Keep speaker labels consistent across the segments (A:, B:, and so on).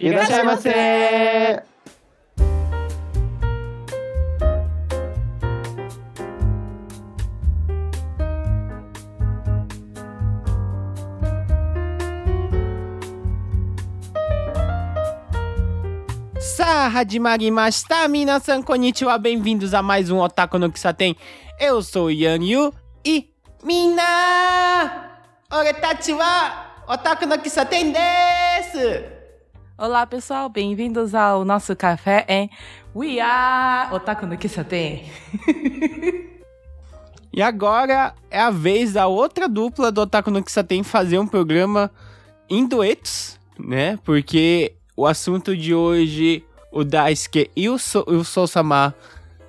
A: E deixa você! Sa hadimarimashita, bem-vindos a mais um Otaku no tem. Eu sou Yan Yu e... Minna, Ore tachi wa Otaku no tem, desu!
B: Olá, pessoal, bem-vindos ao nosso café em We Are Otaku no Kisaten.
A: E agora é a vez da outra dupla do Otaku no Kisaten fazer um programa em duetos, né? Porque o assunto de hoje, o Daisuke e o, so o Sousama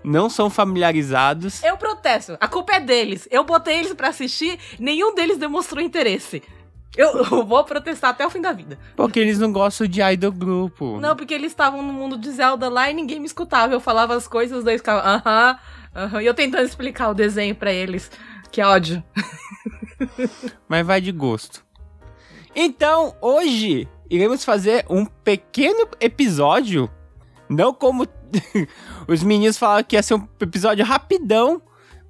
A: não são familiarizados.
B: Eu protesto, a culpa é deles. Eu botei eles pra assistir, nenhum deles demonstrou interesse. Eu, vou protestar até o fim da vida.
A: Porque eles não gostam de idol grupo.
B: Não, porque eles estavam no mundo de Zelda lá e ninguém me escutava. Eu falava as coisas, os dois ficavam, aham, aham. E eu tentando explicar o desenho pra eles. Que ódio.
A: Mas vai de gosto. Então, hoje iremos fazer um pequeno episódio. Não como os meninos falaram que ia ser um episódio rapidão.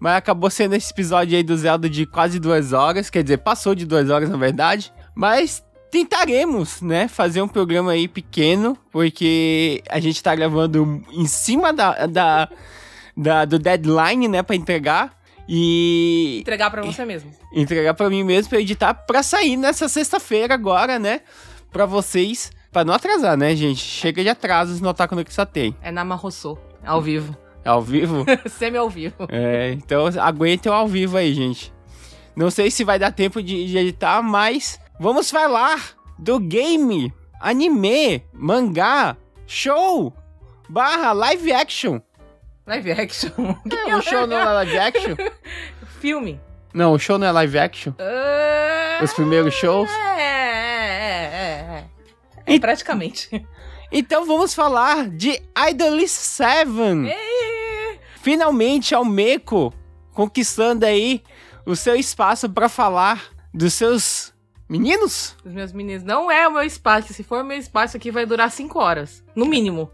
A: Mas acabou sendo esse episódio aí do Zelda de quase duas horas. Quer dizer, passou de duas horas na verdade. Mas tentaremos, né, fazer um programa aí pequeno. Porque a gente tá gravando em cima da, da, da- do deadline, né, pra entregar. E
B: Entregar pra você mesmo.
A: entregar pra mim mesmo pra editar pra sair nessa sexta-feira agora, né? Pra vocês. Pra não atrasar, né, gente? Chega de atrasos no Otaku no Kisaten.
B: É na Marrossô, ao vivo.
A: É ao vivo?
B: Semi ao vivo.
A: é, então aguentem o ao vivo aí, gente. Não sei se vai dar tempo de, de editar, mas vamos falar do game, anime, mangá, show, barra live action.
B: Live action.
A: É, o show não é live action?
B: Filme.
A: Não, o show não é live action. Os primeiros shows.
B: É, é, é, é, é.
A: E-
B: Praticamente.
A: Então vamos falar de Idolish 7. Finalmente a Meiko conquistando aí o seu espaço pra falar dos seus meninos.
B: Os meus meninos, não é o meu espaço. Se for o meu espaço aqui, vai durar 5 horas. No mínimo.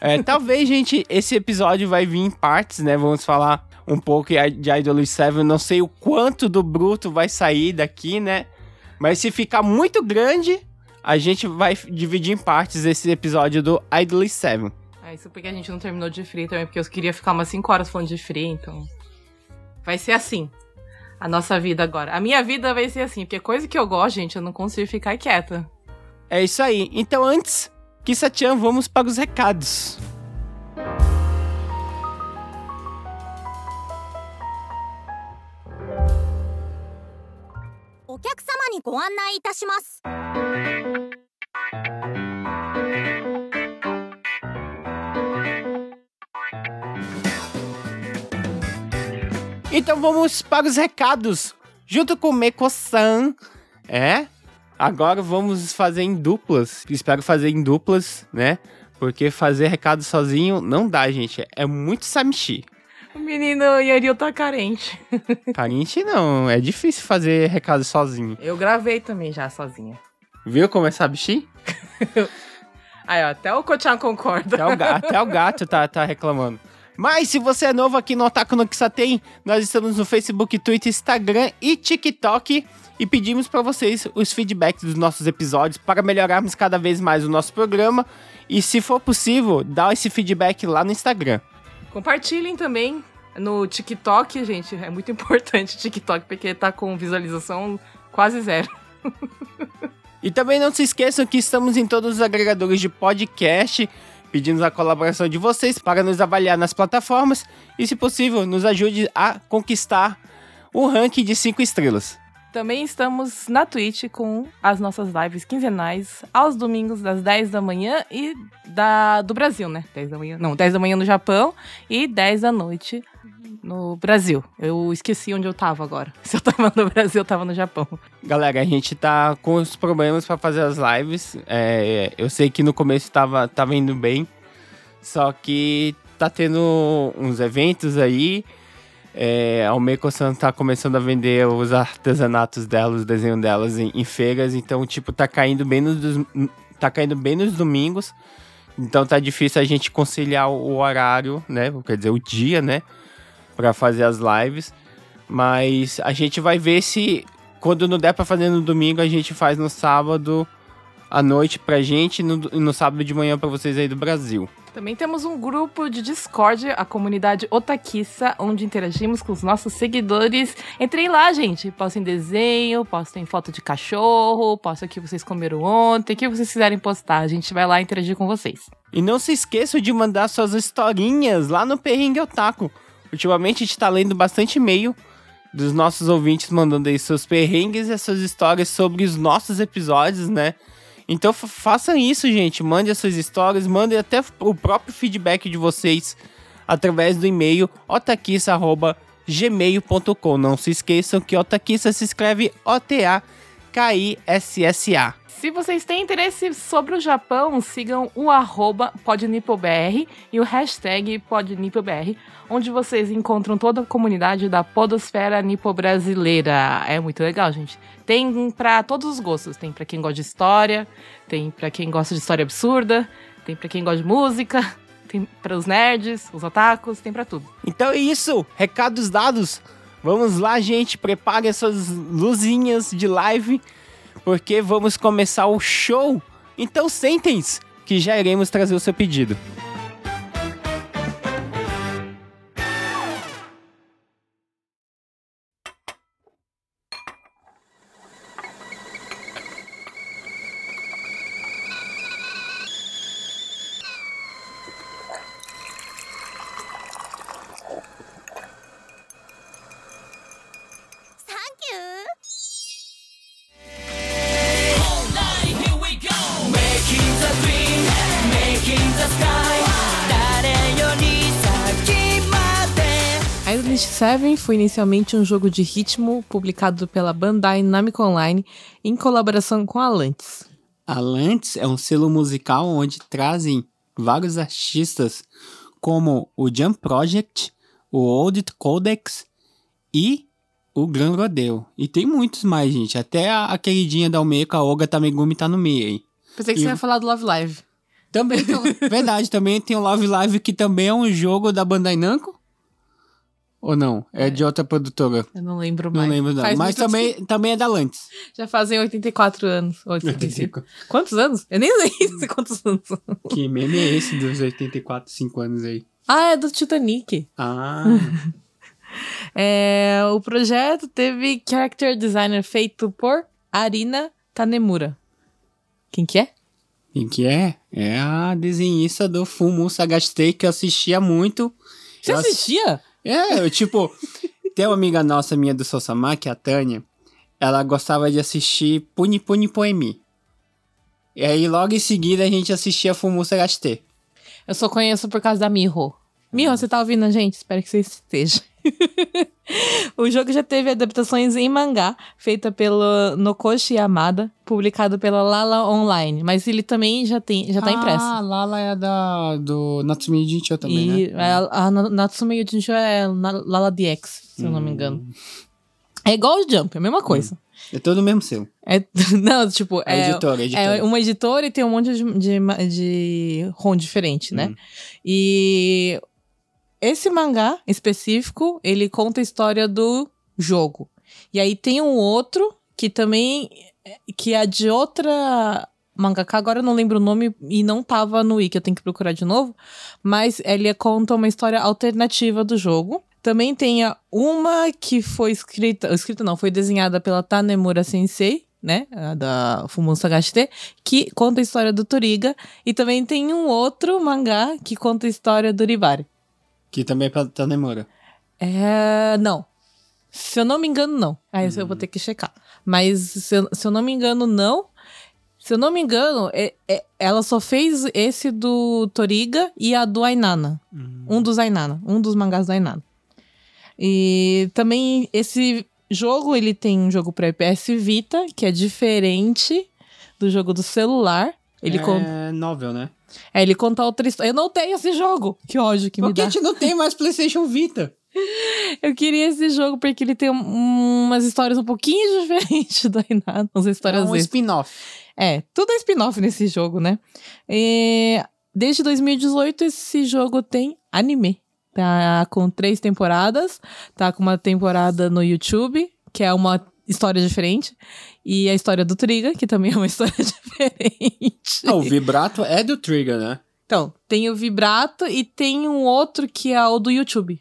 A: É, talvez, gente, esse episódio vai vir em partes, né? Vamos falar um pouco de Idolish 7. Não sei o quanto do bruto vai sair daqui, né? Mas se ficar muito grande, a gente vai dividir em partes esse episódio do Idolish 7.
B: É isso porque a gente não terminou de free também, porque eu queria ficar umas 5 horas falando de free, então. Vai ser assim. A nossa vida agora. A minha vida vai ser assim, porque coisa que eu gosto, gente, eu não consigo ficar quieta.
A: É isso aí. Então, antes, Kissa-chan, vamos para os recados.
C: お客様にご案内いたします。
A: Então, vamos para os recados. Junto com o Meko-san. É? Agora vamos fazer em duplas. Espero fazer em duplas, né? Porque fazer recado sozinho não dá, gente. É muito samishi.
B: O menino Yaril tá carente.
A: Parente não, é difícil fazer recado sozinho.
B: Eu gravei também já sozinha.
A: Viu como é sabishi?
B: Aí, ó, até o Kochan concorda.
A: Até o, ga- até o gato tá, tá reclamando. Mas se você é novo aqui no Otaku no Kisaten, nós estamos no Facebook, Twitter, Instagram e TikTok. E pedimos para vocês os feedbacks dos nossos episódios para melhorarmos cada vez mais o nosso programa. E se for possível, dá esse feedback lá no Instagram.
B: Compartilhem também no TikTok, gente. É muito importante o TikTok, porque tá com visualização quase zero.
A: E também não se esqueçam que estamos em todos os agregadores de podcast. Pedimos a colaboração de vocês para nos avaliar nas plataformas e, se possível, nos ajude a conquistar o ranking de 5 estrelas.
B: Também estamos na Twitch com as nossas lives quinzenais, aos domingos, das 10 da manhã e da, do Brasil, né? 10 da manhã. Não, 10 da manhã no Japão e 10 da noite no Brasil. Eu esqueci onde eu tava agora. Se eu tava no Brasil, eu tava no Japão.
A: Galera, a gente tá com os problemas para fazer as lives. É, eu sei que no começo tava, tava indo bem, só que tá tendo uns eventos aí. É, a Almeco-san tá começando a vender os artesanatos dela, os desenhos delas em, em feiras, então, tipo, tá caindo bem nos, tá caindo bem nos domingos. Então tá difícil a gente conciliar o horário, né? Quer dizer, o dia, né? Pra fazer as lives. Mas a gente vai ver se quando não der pra fazer no domingo, a gente faz no sábado à noite pra gente e no, no sábado de manhã pra vocês aí do Brasil.
B: Também temos um grupo de Discord, a comunidade Otakissa, onde interagimos com os nossos seguidores. Entrem lá, gente. Postem desenho, postem foto de cachorro, postem o que vocês comeram ontem, o que vocês quiserem postar. A gente vai lá interagir com vocês.
A: E não se esqueçam de mandar suas historinhas lá no Perrengue Otaku. Ultimamente a gente tá lendo bastante e-mail dos nossos ouvintes mandando aí seus perrengues e as suas histórias sobre os nossos episódios, né? Então fa- façam isso, gente. Mande as suas histórias, mandem até o próprio feedback de vocês através do e-mail otakissa.gmail.com. Não se esqueçam que Otakissa se escreve O-T-A-K-I-S-S-A.
B: Se vocês têm interesse sobre o Japão, sigam o arroba podnipobr e o hashtag podnipobr, onde vocês encontram toda a comunidade da podosfera nipo-brasileira. É muito legal, gente. Tem pra todos os gostos. Tem pra quem gosta de história, tem pra quem gosta de história absurda, tem pra quem gosta de música, tem para os nerds, os otakus, tem pra tudo.
A: Então é isso, recados dados. Vamos lá, gente, preparem essas luzinhas de live, porque vamos começar o show. Então sentem-se, que já iremos trazer o seu pedido.
B: 7 foi inicialmente um jogo de ritmo publicado pela Bandai Namco Online em colaboração com a Lantis.
A: A Lantis é um selo musical onde trazem vários artistas como o Jump Project, o Old Codex e o Gran Rodeo. E tem muitos mais, gente. Até a, a queridinha da Almeida, a Olga Tamegumi, tá no meio aí.
B: Pensei que
A: E-
B: você ia falar do Love Live.
A: Também, verdade, também tem o Love Live, que também é um jogo da Bandai Namco. Ou não? É, de outra produtora.
B: Eu não lembro
A: Não
B: mais.
A: lembro não.
B: Faz
A: Mas também, também é da
B: tempo. Já fazem 84 anos. 85. Quantos anos? Eu nem sei quantos anos.
A: Que meme é esse dos 84, 5 anos aí?
B: Ah, é do Titanic.
A: Ah,
B: É, o projeto teve character designer feito por Arina Tanemura. Quem que é?
A: quem que é? É a desenhista do Fumu Sagastei que eu assistia muito.
B: Você
A: Eu ass-
B: assistia?
A: É, eu, tipo, tem uma amiga nossa minha do Sossama, que é a Tânia, ela gostava de assistir Puni Puni Poemi. E aí logo em seguida a gente assistia Fumu Sagastei.
B: Eu só conheço por causa da Miho. Miho, você tá ouvindo a gente? Espero que você esteja. o jogo já teve adaptações em mangá, feita pelo Nokoshi Yamada, publicado pela Lala Online. Mas ele também já, tem, já tá impresso.
A: Ah, Lala é da, do Natsumi Jincho também,
B: e
A: né?
B: a, a Natsume é Lala DX, se eu não me engano. É igual o Jump, é a mesma coisa.
A: É todo o mesmo selo.
B: É, não, tipo,
A: É,
B: é,
A: editora, editora.
B: é uma editora e tem um monte de, de, de ROM diferente, né? E esse mangá específico, ele conta a história do jogo. E aí tem um outro que também que é de outra mangaka, agora eu não lembro o nome e não tava no wiki, eu tenho que procurar de novo, mas ele conta uma história alternativa do jogo. Também tem uma que foi escrita, escrita não, foi desenhada pela Tanemura Sensei, né, da Fumun Sagashite, que conta a história do Toriga, e também tem um outro mangá que conta a história do Ribari.
A: Que também é pra Tanemura.
B: É. Não. Se eu não me engano, não. Aí eu vou ter que checar. Mas se eu, se eu não me engano, não. Se eu não me engano, é- é- ela só fez esse do Toriga e a do Ainana. Um dos Ainana. Um dos mangás do Ainana. E também esse jogo, ele tem um jogo para PS Vita, que é diferente do jogo do celular. Ele,
A: é
B: con-
A: novel, né?
B: É, ele conta outra história. Eu não tenho esse jogo. Que ódio que me
A: Porque
B: dá.
A: a gente não tem mais PlayStation Vita.
B: Eu queria esse jogo porque ele tem um- umas histórias um pouquinho diferentes do Reinado. Umas
A: É
B: histórias
A: um
B: extras.
A: spin-off.
B: É, tudo é spin-off nesse jogo, né? E desde 2018 esse jogo tem anime. Tá com três temporadas. Tá com uma temporada no YouTube, que é uma história diferente. E a história do Triga, que também é uma história diferente.
A: Ah, o vibrato é do Trigger, né?
B: Então, tem o Vibrato e tem um outro que é o do YouTube.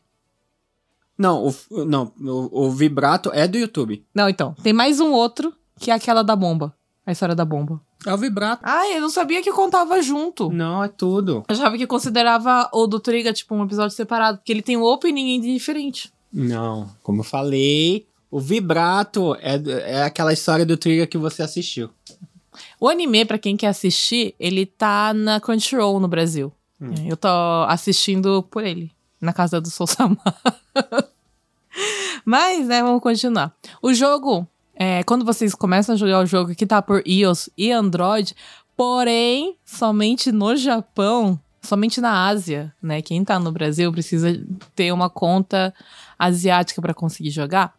A: Não, o, não, o, o vibrato é do YouTube.
B: Não, então, tem mais um outro que é aquela da bomba. A história da bomba.
A: É o vibrato.
B: Ah, eu não sabia que contava junto.
A: Não, é tudo.
B: Eu achava que considerava o do Triga, tipo, um episódio separado, porque ele tem um opening diferente.
A: Não, como eu falei, o vibrato é, é aquela história do Trigger que você assistiu.
B: O anime, pra quem quer assistir, ele tá na Crunchyroll no Brasil.
A: Hum.
B: Eu tô assistindo por ele, na casa do Sousama. Mas, né, vamos continuar. O jogo, é, quando vocês começam a jogar o jogo que tá por iOS e Android, porém, somente no Japão, somente na Ásia, né? Quem tá no Brasil precisa ter uma conta asiática pra conseguir jogar.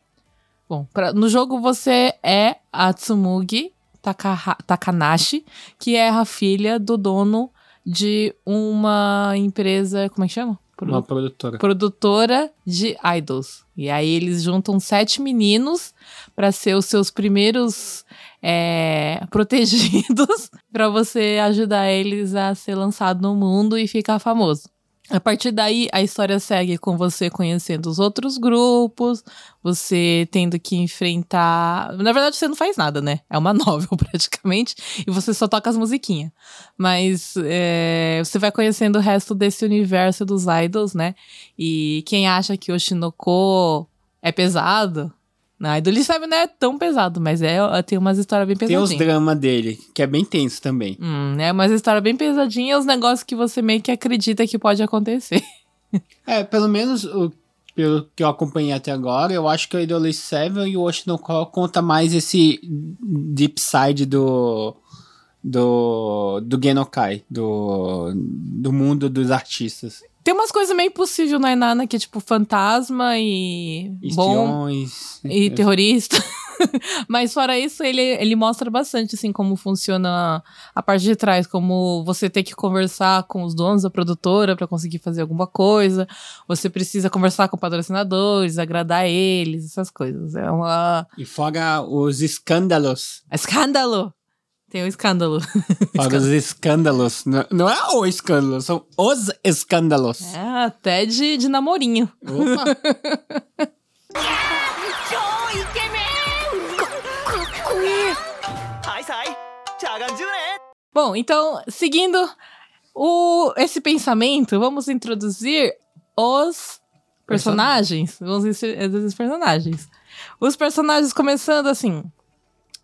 B: Bom, pra- no jogo você é a Tsumugi Takaha- Takanashi, que é a filha do dono de uma empresa, como é que chama? Produ-
A: Uma produtora.
B: produtora de idols. E aí eles juntam sete meninos para ser os seus primeiros é, protegidos para você ajudar eles a ser lançado no mundo e ficar famoso. A partir daí, a história segue com você conhecendo os outros grupos, você tendo que enfrentar. Na verdade, você não faz nada, né? É uma novel praticamente, e você só toca as musiquinhas. Mas é, você vai conhecendo o resto desse universo dos idols, né? E quem acha que o Shinoko é pesado, na Idol Seven não é tão pesado, mas é, tem umas histórias bem
A: Tem
B: pesadinhas.
A: os dramas dele, que é bem tenso também.
B: Hum, é umas histórias bem pesadinhas, os negócios que você meio que acredita que pode acontecer.
A: É, pelo menos o, pelo que eu acompanhei até agora, eu acho que o Idol Seven e o Oshinoko conta mais esse deep side do do do Genokai, do do mundo dos artistas.
B: Tem umas coisas meio impossíveis na Inana, que é tipo fantasma e bom
A: Espiões.
B: e terrorista. Mas fora isso, ele, ele mostra bastante, assim, como funciona a parte de trás, como você tem que conversar com os donos da produtora para conseguir fazer alguma coisa, você precisa conversar com patrocinadores, agradar eles, essas coisas. É uma...
A: E fora os escândalos.
B: Escândalo! Tem o um escândalo.
A: Para os escândalos. Não, não, é o escândalo, são os escândalos.
B: É, até de, de namorinho.
A: Opa!
B: Bom, então, seguindo o, esse pensamento, vamos introduzir os personagens. Vamos introduzir os personagens. Os personagens começando assim.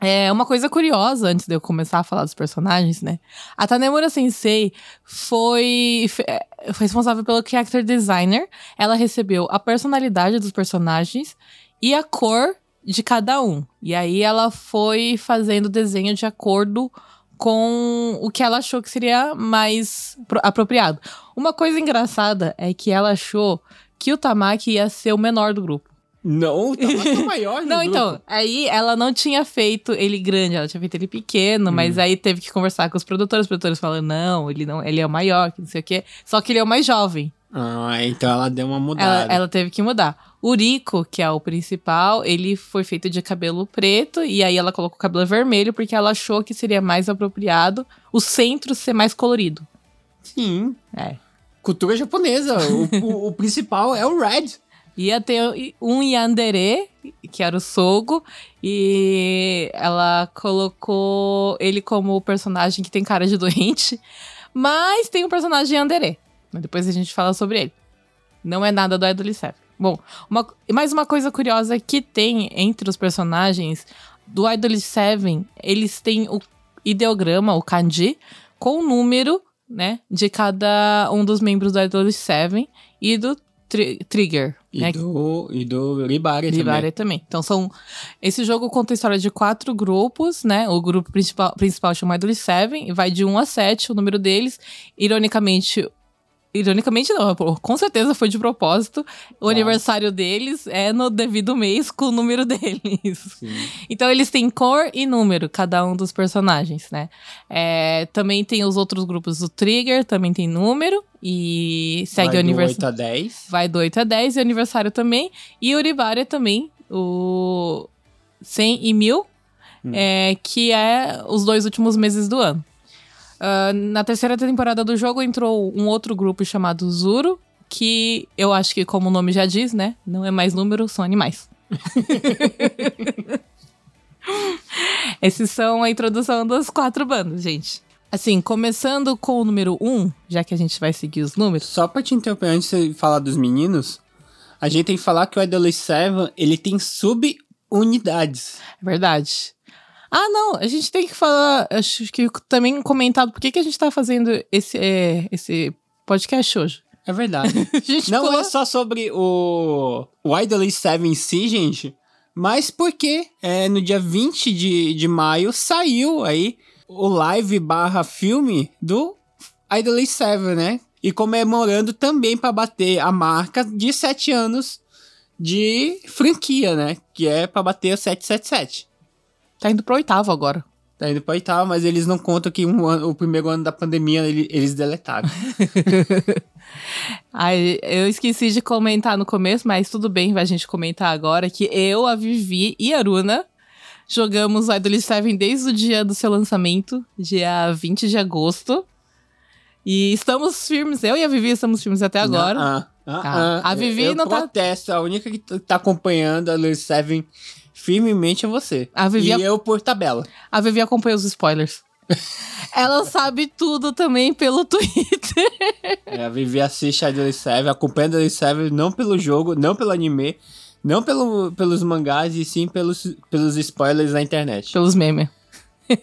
B: É uma coisa curiosa antes de eu começar a falar dos personagens, né? A Tanemura Sensei foi, fe- é, foi responsável pelo character designer. Ela recebeu a personalidade dos personagens e a cor de cada um. E aí ela foi fazendo o desenho de acordo com o que ela achou que seria mais pro- apropriado. Uma coisa engraçada é que ela achou que o Tamaki ia ser o menor do grupo.
A: Não, tá muito maior
B: Não,
A: grupo.
B: então, aí ela não tinha feito ele grande, ela tinha feito ele pequeno, mas aí teve que conversar com os produtores, os produtores falando, não, ele não, ele é o maior, que não sei o quê. Só que ele é o mais jovem.
A: Ah, então ela deu uma mudada.
B: Ela, ela teve que mudar. O Rico, que é o principal, ele foi feito de cabelo preto e aí ela colocou o cabelo vermelho porque ela achou que seria mais apropriado o centro ser mais colorido.
A: Sim.
B: É.
A: Cultura japonesa. O, o- o principal é o Red.
B: Ia ter um Yandere, que era o Sogo, e ela colocou ele como o personagem que tem cara de doente, mas tem um personagem Yandere. Depois a gente fala sobre ele. Não é nada do Idol Seven. Bom, uma, mais uma coisa curiosa que tem entre os personagens do Idol Seven, eles têm o ideograma, o kanji, com o número, né, de cada um dos membros do Idol Seven e do tri- Trigger,
A: E
B: né,
A: do, e do Ribari,
B: Libari também. Então são. Esse jogo conta a história de quatro grupos, né? O grupo principal, principal chama Idol Seven, e vai de 1 a 7, o número deles. Ironicamente, Ironicamente, não, com certeza foi de propósito. O aniversário deles é no devido mês com o número deles. Então, eles têm cor e número, cada um dos personagens, né? É, também tem os outros grupos. O Trigger também tem número e segue
A: Vai
B: o
A: do
B: aniversário.
A: 8 a 10.
B: Vai do 8 a 10 e aniversário também. E o Uribari também, o 100 e 1000, é, que é os dois últimos meses do ano. Ah, na terceira temporada do jogo entrou um outro grupo chamado Zuro, que eu acho que, como o nome já diz, né? Não é mais número, são animais. Esses são a introdução das quatro bandas, gente. Assim, começando com o número 1, um, já que a gente vai seguir os números.
A: Só pra te interromper antes de falar dos meninos, a gente tem que falar que o Idol Seven, ele tem subunidades.
B: É verdade. Ah, não, a gente tem que falar, acho que também comentar por que, que a gente tá fazendo esse, é, esse podcast hoje.
A: É verdade. Não
B: falou-
A: é só sobre o, o Idol Seven em si, gente, mas porque é, no dia 20 de, de maio saiu aí o live barra filme do Idol Seven, né? E comemorando também para bater a marca de 7 anos de franquia, né? Que é para bater o 777.
B: Tá indo pro oitavo agora.
A: Tá indo pra oitava, mas eles não contam que um ano- o primeiro ano da pandemia ele- eles deletaram.
B: Ai, eu esqueci de comentar no começo, mas tudo bem, vai a gente comentar agora que eu, a Vivi e a Aruna jogamos Idol Seven desde o dia do seu lançamento, dia 20 de agosto. E estamos firmes, eu e a Vivi estamos firmes até agora.
A: Ah, ah,
B: Ah,
A: ah.
B: a Vivi
A: eu
B: não tá-
A: protesto, a única que tá acompanhando a Lil Seven firmemente é você.
B: A Vivi
A: e
B: a-
A: eu por tabela.
B: A Vivi acompanha os spoilers. Ela sabe tudo também pelo Twitter.
A: É, a Vivi assiste a Lil Seven, acompanha a Lil Seven não pelo jogo, não pelo anime, não pelo, pelos mangás, e sim pelos, pelos spoilers na internet.
B: Pelos memes.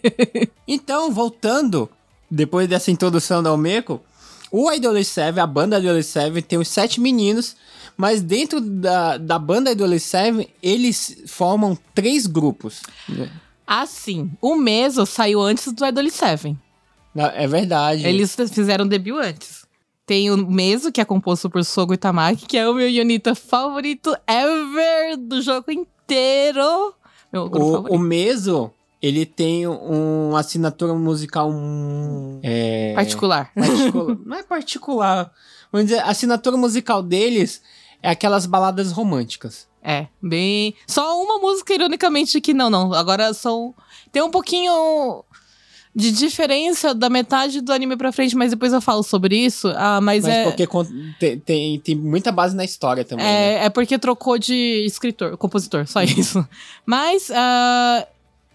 A: Então, voltando, depois dessa introdução da Almeco, o Idol Seven, a banda Idol Seven, tem os sete meninos, mas dentro da, da banda Idol Seven, eles formam três grupos.
B: Assim, o Meso saiu antes do Idol Seven.
A: Na- É verdade.
B: Eles fizeram debut antes. Tem o Meso, que é composto por Sogo Itamaki, que é o meu Yonita favorito ever do jogo inteiro. Meu grupo
A: O,
B: favorito.
A: o Meso, ele tem um- uma assinatura musical um, é,
B: Particular.
A: particular. Não é particular. Vamos dizer, a assinatura musical deles é aquelas baladas românticas.
B: É, bem. Só uma música, ironicamente, que não, não. Agora são. Tem um pouquinho de diferença da metade do anime pra frente, mas depois eu falo sobre isso. Ah, mas,
A: Mas
B: é.
A: porque tem, tem, tem muita base na história também. né?
B: É, é porque trocou de escritor, compositor, só isso. Mas ah,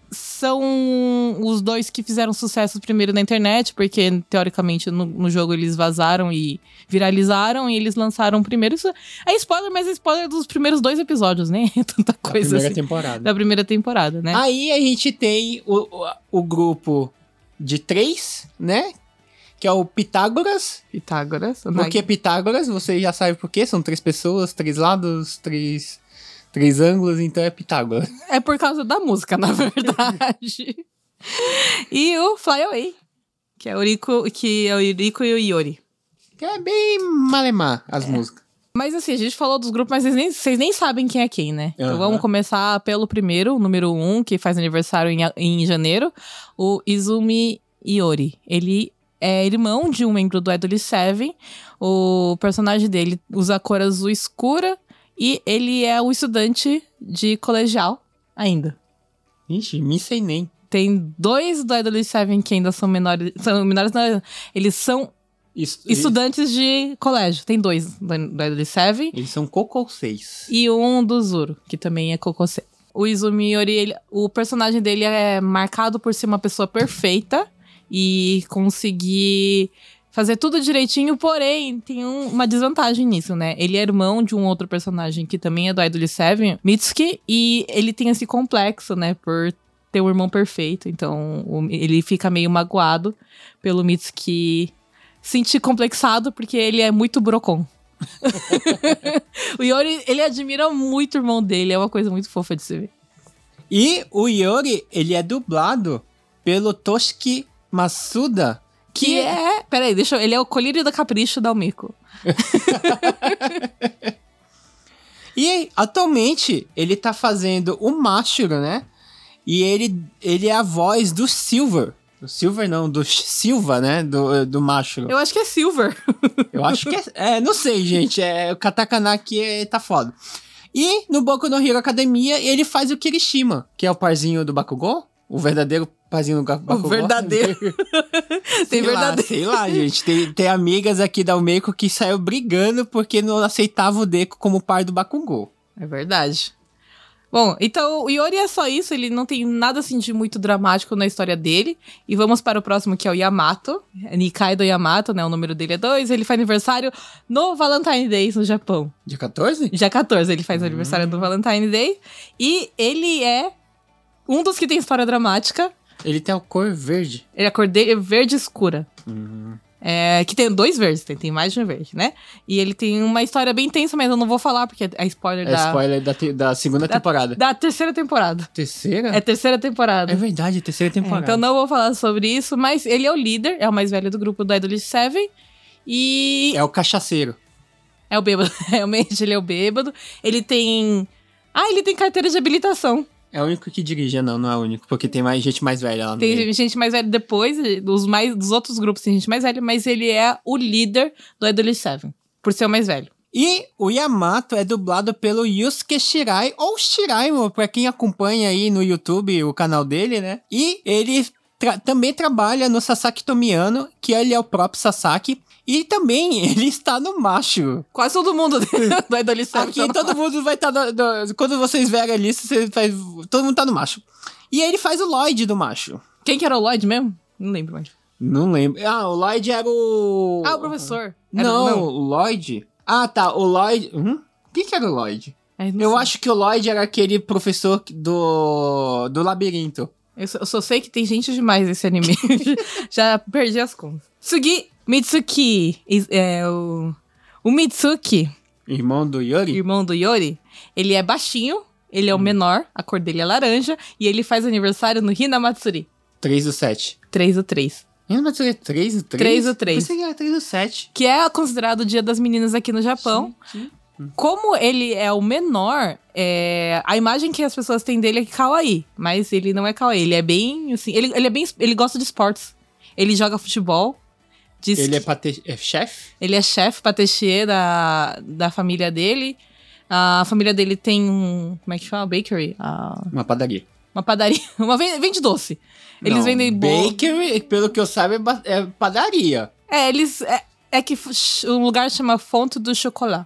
B: são os dois que fizeram sucesso primeiro na internet, porque teoricamente no, no jogo eles vazaram e viralizaram e eles lançaram primeiro. Isso é spoiler, mas é spoiler dos primeiros dois episódios, né? Tanta
A: Da
B: coisa
A: primeira
B: assim.
A: temporada.
B: Da primeira temporada, né?
A: Aí a gente tem o, o, o grupo de três, né? Que é o Pitágoras.
B: Pitágoras.
A: Por que Pitágoras? Você já sabe por quê? São três pessoas, três lados, três, três ângulos, então é Pitágoras.
B: É por causa da música, na verdade. e o Fly Away, que é o Rico, que é o Rico e o Yori.
A: Que é bem malemar as músicas.
B: Mas assim, a gente falou dos grupos, mas vocês nem, vocês nem sabem quem é quem, né? Então
A: Aham.
B: vamos começar pelo primeiro, o número um, que faz aniversário em, em janeiro, o Izumi Iori. Ele é irmão de um membro do Idol Seven. O personagem dele usa a cor azul escura e ele é um estudante de colegial ainda.
A: Ixi, me sei nem.
B: Tem dois do Idol Seven que ainda são menores. São menores, não, eles são
A: Isso,
B: estudantes de colégio. Tem dois do do Idol Seven.
A: Eles são Coco 6.
B: E um do Zuro, que também é Kokose. O Izumi Yori, ele- o personagem dele é marcado por ser uma pessoa perfeita e conseguir fazer tudo direitinho, porém, tem um- uma desvantagem nisso, né? Ele é irmão de um outro personagem que também é do Idol Seven, Mitsuki, e ele tem esse complexo, né, por ter um irmão perfeito. Então, o- ele fica meio magoado pelo Mitsuki sentir complexado porque ele é muito brocon. o Yori, ele admira muito o irmão dele, é uma coisa muito fofa de se ver.
A: E o Yori, ele é dublado pelo Toshiki Masuda,
B: Que é. Peraí, deixa eu. Ele é o colírio da capricho da Almeco.
A: E atualmente ele tá fazendo o Mashiro, né? E ele, ele é a voz do Silver. Do Silver não, do Silva, né? Do, do Mashiro.
B: Eu acho que é Silver.
A: Eu acho que é. É, não sei, gente. É, o katakana aqui é, tá foda. E no Boku no Hero Academia, ele faz o Kirishima, que é o parzinho do Bakugou. O verdadeiro parzinho do Bakugou.
B: verdadeiro.
A: sei
B: Tem verdadeiro.
A: sei lá, gente. Tem, tem amigas aqui da Almeco que saiu brigando porque não aceitava o Deco como par do Bakugou.
B: É verdade. Bom, então o Yori é só isso, ele não tem nada assim de muito dramático na história dele. E vamos para o próximo, que é o Yamato. É Nikaido Yamato, né? O número dele é 2. Ele faz aniversário no Valentine Day no Japão.
A: Dia 14?
B: Dia 14, ele faz aniversário do Valentine Day. E ele é um dos que tem história dramática.
A: Ele tem a cor verde.
B: Ele é cor de- verde escura. É, que tem dois verdes, tem, tem mais de um verde, né? E ele tem uma história bem tensa, mas eu não vou falar porque é spoiler
A: É
B: da,
A: spoiler da, te- da segunda temporada.
B: da terceira temporada.
A: Terceira?
B: É terceira temporada.
A: É verdade, terceira
B: É,
A: temporada.
B: então não vou falar sobre isso, mas ele é o líder, é o mais velho do grupo do Idol Seven. E
A: É o cachaceiro.
B: é o bêbado, realmente, ele é o bêbado. Ele tem. Ah, ele tem carteira de habilitação.
A: É o único que dirige, não, não é o único, porque tem mais gente mais velha lá no
B: Tem
A: meio.
B: gente mais velha depois, dos, mais, dos outros grupos tem gente mais velha, mas ele é o líder do Idol Seven, por ser o mais velho.
A: E o Yamato é dublado pelo Yusuke Shirai, ou Shiraimo, pra quem acompanha aí no YouTube o canal dele, né? E ele tra- também trabalha no Sasaki Tomiano, que ele é o próprio Sasaki. E também ele está no Macho.
B: Quase todo mundo do Idol Seven.
A: Aqui todo mundo vai estar. no- no- quando vocês verem a lista, você faz, todo mundo tá no Macho. E ele faz o Lloyd do Macho.
B: Quem que era o Lloyd mesmo? Não lembro mais.
A: Não lembro. Ah, o Lloyd era o.
B: Ah, o professor. Era-
A: Não, o Lloyd. Ah, tá. O Lloyd. Hum? Quem que era o Lloyd?
B: É,
A: Eu
B: sei.
A: acho que o Lloyd era aquele professor do. do labirinto.
B: Eu só, eu só sei que tem gente demais nesse anime. Já perdi as contas. Sugi Mitsuki. É, o, o Mitsuki,
A: Irmão do Yuri?
B: irmão do Yori, ele é baixinho, ele é o menor, a cor dele é laranja, e ele faz aniversário no Hinamatsuri.
A: 3 do 7.
B: 3 do 3.
A: Ainda vai ser 3 do 3?
B: 3 do 3.
A: Pensei que era 3 do 7.
B: Que é considerado o dia das meninas aqui no Japão. Como ele é o menor, é, a imagem que as pessoas têm dele é kawaii. Mas ele não é kawaii, ele é bem, assim... Ele, ele é bem... Ele gosta de esportes. Ele joga futebol. Diz
A: Ele é, pate... é chefe?
B: Ele é chefe patissier da, da família dele. A família dele tem um. Como é que chama? Bakery?
A: Uma padaria.
B: uma padaria. Uma vende, vende doce. Eles
A: Não,
B: vendem bolo.
A: Bakery, pelo que eu saiba, é, é padaria.
B: É, eles. É, é que o lugar chama Fonte do Chocolat.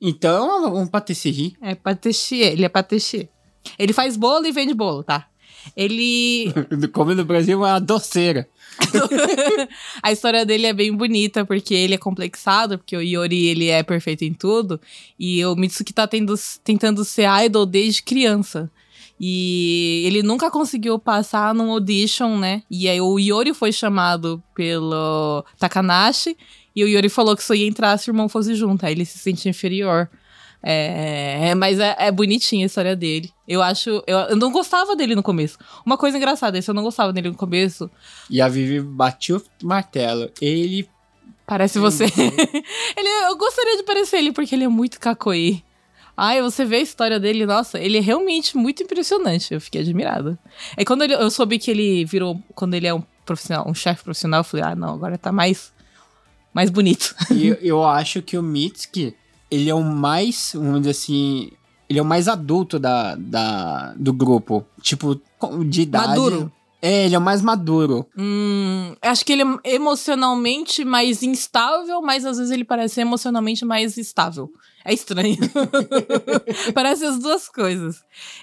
A: Então, um patisserie.
B: É patissier. Ele é patissier. Ele faz bolo e vende bolo, tá? Ele.
A: Como no Brasil, é uma doceira.
B: a história dele é bem bonita, porque ele é complexado, porque o Yori ele é perfeito em tudo. E o Mitsuki tá tendo- tentando ser idol desde criança. E ele nunca conseguiu passar num audition, né? E aí o Yori foi chamado pelo Takanashi. E o Yori falou que só ia entrar se o irmão fosse junto. Aí ele se sente inferior. É, mas é, é bonitinha a história dele. Eu acho. Eu, eu não gostava dele no começo. Uma coisa engraçada, se eu não gostava dele no começo,
A: E a Vivi bateu o martelo. Ele.
B: Parece você. ele, eu gostaria de parecer ele, porque ele é muito cacoí. Ai, você vê a história dele, nossa, ele é realmente muito impressionante. Eu fiquei admirada. É quando ele- eu soube que ele virou. Quando ele é um profissional, um chefe profissional, eu falei, ah, não, agora tá mais. Mais bonito.
A: E eu, eu acho que o Mitsuki, ele é o mais, vamos dizer assim, ele é o mais adulto da, da, do grupo. Tipo, de idade.
B: Maduro.
A: É, ele é o mais maduro.
B: Hum, acho que ele é emocionalmente mais instável, mas às vezes ele parece emocionalmente mais estável. É estranho. parece as duas coisas.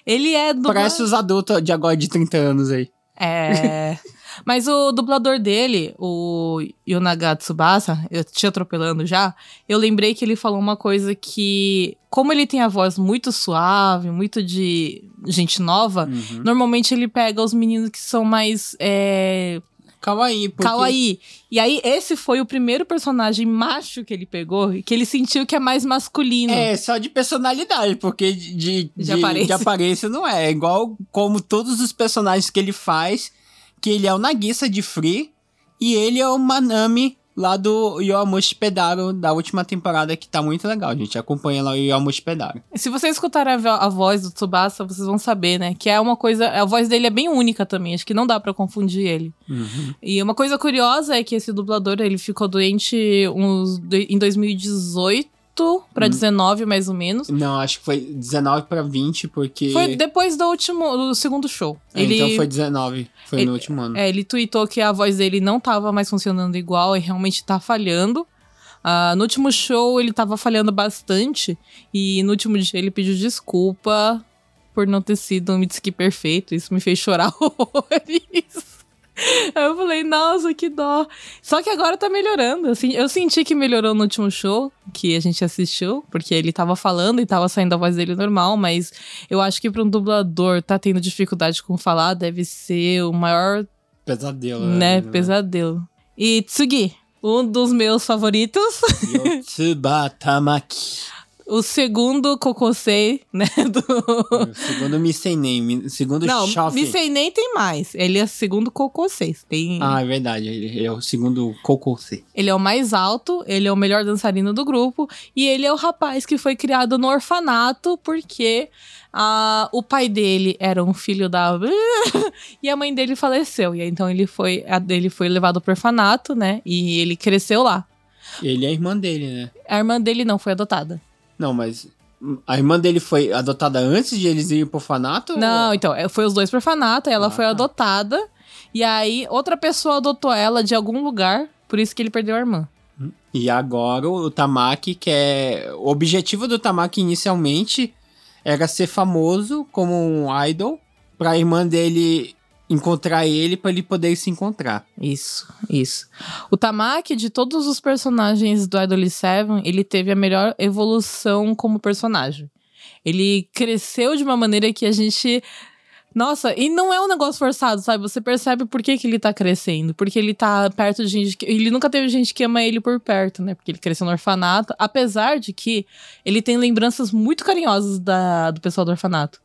B: Ele é do.
A: Parece os adultos de agora de 30 anos aí.
B: É. Mas o dublador dele, o Yonaga Tsubasa, eu te atropelando já, eu lembrei que ele falou uma coisa que, como ele tem a voz muito suave, muito de gente nova,
A: Uhum.
B: normalmente ele pega os meninos que são mais é,
A: Kawaii, porque...
B: kawaii. E aí, esse foi o primeiro personagem macho que ele pegou, que ele sentiu que é mais masculino.
A: É, só de personalidade, porque de, de,
B: De
A: de-
B: aparência.
A: de aparência não é. É igual como todos os personagens que ele faz, que ele é o Nagisa de Free E ele é o Manami lá do Yoamushi Pedaro da última temporada, que tá muito legal, gente. Acompanha lá o Yoamushi Pedaro.
B: Se vocês escutarem a, vo- a voz do Tsubasa, vocês vão saber, né? Que é uma coisa. A voz dele é bem única também. Acho que não dá pra confundir ele. E uma coisa curiosa é que esse dublador ele ficou doente uns, em 2018 pra 19, mais ou menos.
A: Não, acho que foi 19 pra 20, porque.
B: Foi depois do último, do segundo show.
A: É,
B: ele,
A: Então foi 19. Foi
B: ele-
A: no último ano.
B: é, ele tweetou que a voz dele não tava mais funcionando igual e realmente tá falhando. Ah, no último show ele tava falhando bastante e no último dia ele pediu desculpa por não ter sido um Mitsuki perfeito. Isso me fez chorar horrores. Aí Eu falei, nossa, que dó. Só que agora tá melhorando. Assim, eu senti que melhorou no último show que a gente assistiu, porque ele tava falando e tava saindo a voz dele normal, mas eu acho que pra um dublador tá tendo dificuldade com falar deve ser o maior,
A: Pesadelo.
B: né, pesadelo. E Tsugi, um dos meus favoritos,
A: Yotsuba Tamaki.
B: o segundo Kokosei, né, do...
A: O segundo Missenei. mi- Segundo
B: Não. Missei nem tem mais. Ele é o segundo Kokosei. Tem...
A: Ah, é verdade. Ele é o segundo Kokosei.
B: Ele é o mais alto, ele é o melhor dançarino do grupo e ele é o rapaz que foi criado no orfanato porque ah, o pai dele era um filho da e a mãe dele faleceu e aí, então ele foi a- ele foi levado pro orfanato, né? E ele cresceu lá.
A: Ele é a irmã dele, né?
B: A irmã dele não foi adotada.
A: Não, mas. A irmã dele foi adotada antes de eles irem pro orfanato?
B: Não, então, é, foi os dois pro orfanato, ela
A: Ah,
B: foi
A: tá.
B: adotada e aí outra pessoa adotou ela de algum lugar, por isso que ele perdeu a irmã.
A: E agora o Tamaki, que é. O objetivo do Tamaki inicialmente era ser famoso como um idol, pra irmã dele encontrar ele, pra ele poder se encontrar.
B: Isso, isso. O Tamaki, de todos os personagens do Idol 7, ele teve a melhor evolução como personagem. Ele cresceu de uma maneira que a gente. Nossa, e não é um negócio forçado, sabe? Você percebe por que, que ele tá crescendo. Porque ele tá perto de gente. Que... Ele nunca teve gente que ama ele por perto, né? Porque ele cresceu no orfanato. Apesar de que ele tem lembranças muito carinhosas da... do pessoal do orfanato.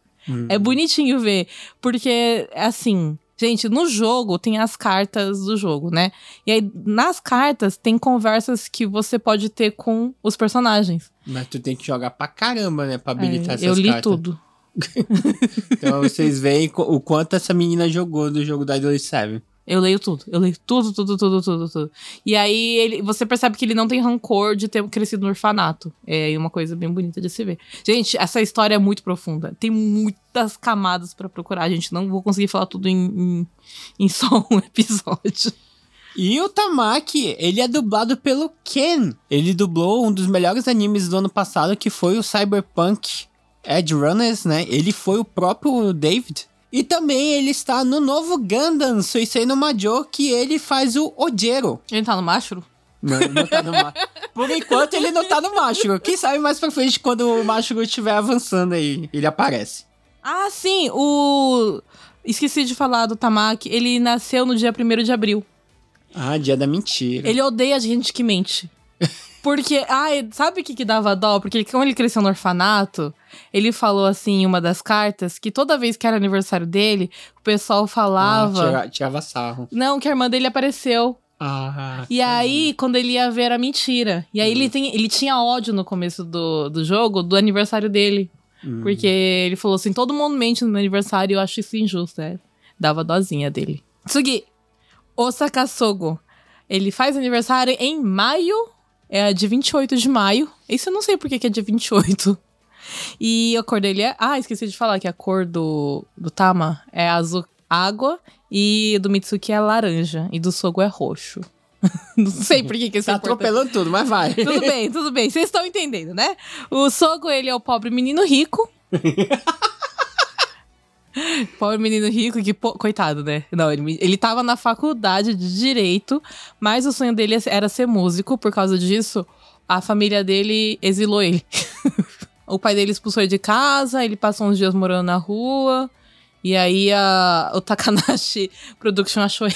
B: É bonitinho ver, porque, assim, gente, no jogo tem as cartas do jogo, né? E aí, nas cartas, tem conversas que você pode ter com os personagens.
A: Mas tu tem que jogar pra caramba, né? Pra habilitar
B: É,
A: essas
B: eu li
A: cartas.
B: tudo.
A: Então vocês veem o quanto essa menina jogou do jogo da Idol 7.
B: Eu leio tudo. Eu leio tudo, tudo, tudo, tudo, tudo. E aí ele, você percebe que ele não tem rancor de ter crescido no orfanato. É uma coisa bem bonita de se ver. Gente, essa história é muito profunda. Tem muitas camadas pra procurar. Gente, não vou conseguir falar tudo em, em, em só um episódio.
A: E o Tamaki, ele é dublado pelo Ken. Ele dublou um dos melhores animes do ano passado, que foi o Cyberpunk Edge Runners, né? Ele foi o próprio David. E também ele está no novo Gundam Suisei no Majo, que ele faz o Ojero.
B: Ele tá no Mashro?
A: Não, ele não tá no Mashro. Por enquanto ele não tá no Mashro. Quem sabe mais pra frente, quando o Mashro estiver avançando aí, ele aparece.
B: Ah, sim, o. Esqueci de falar do Tamaki. Ele nasceu no dia 1 de abril.
A: Ah, dia da mentira.
B: Ele odeia a gente que mente. Porque, ai, sabe o que, que dava dó? Porque como ele cresceu no orfanato, ele falou assim em uma das cartas que toda vez que era aniversário dele, o pessoal
A: Ah,
B: falava.
A: tira- tirava sarro.
B: Não, que a irmã dele apareceu.
A: Ah,
B: E aí, quando ele ia ver, era mentira. E aí ele, tem, ele tinha ódio no começo do, do jogo do aniversário dele.
A: Hum.
B: Porque ele falou assim: todo mundo mente no meu aniversário e eu acho isso injusto. É. Dava dozinha dele. Tsugi, Osaka Sogo. Ele faz aniversário em maio, é de 28 de maio. Isso eu não sei por que é dia 28. E a cor dele é. Ah, esqueci de falar que a cor do, do Tama é azul água e do Mitsuki é laranja. E do Sogo é roxo. não sei por que que isso
A: Tá
B: é importante.
A: atropelando tudo, mas vai.
B: Tudo bem, tudo bem. Vocês estão entendendo, né? O Sogo, ele é o pobre menino rico. pobre menino rico que, pô, coitado, né? Não, ele, ele tava na faculdade de Direito, mas o sonho dele era ser músico. Por causa disso, a família dele exilou ele. o pai dele expulsou ele de casa, ele passou uns dias morando na rua. E aí a, o Takanashi Production achou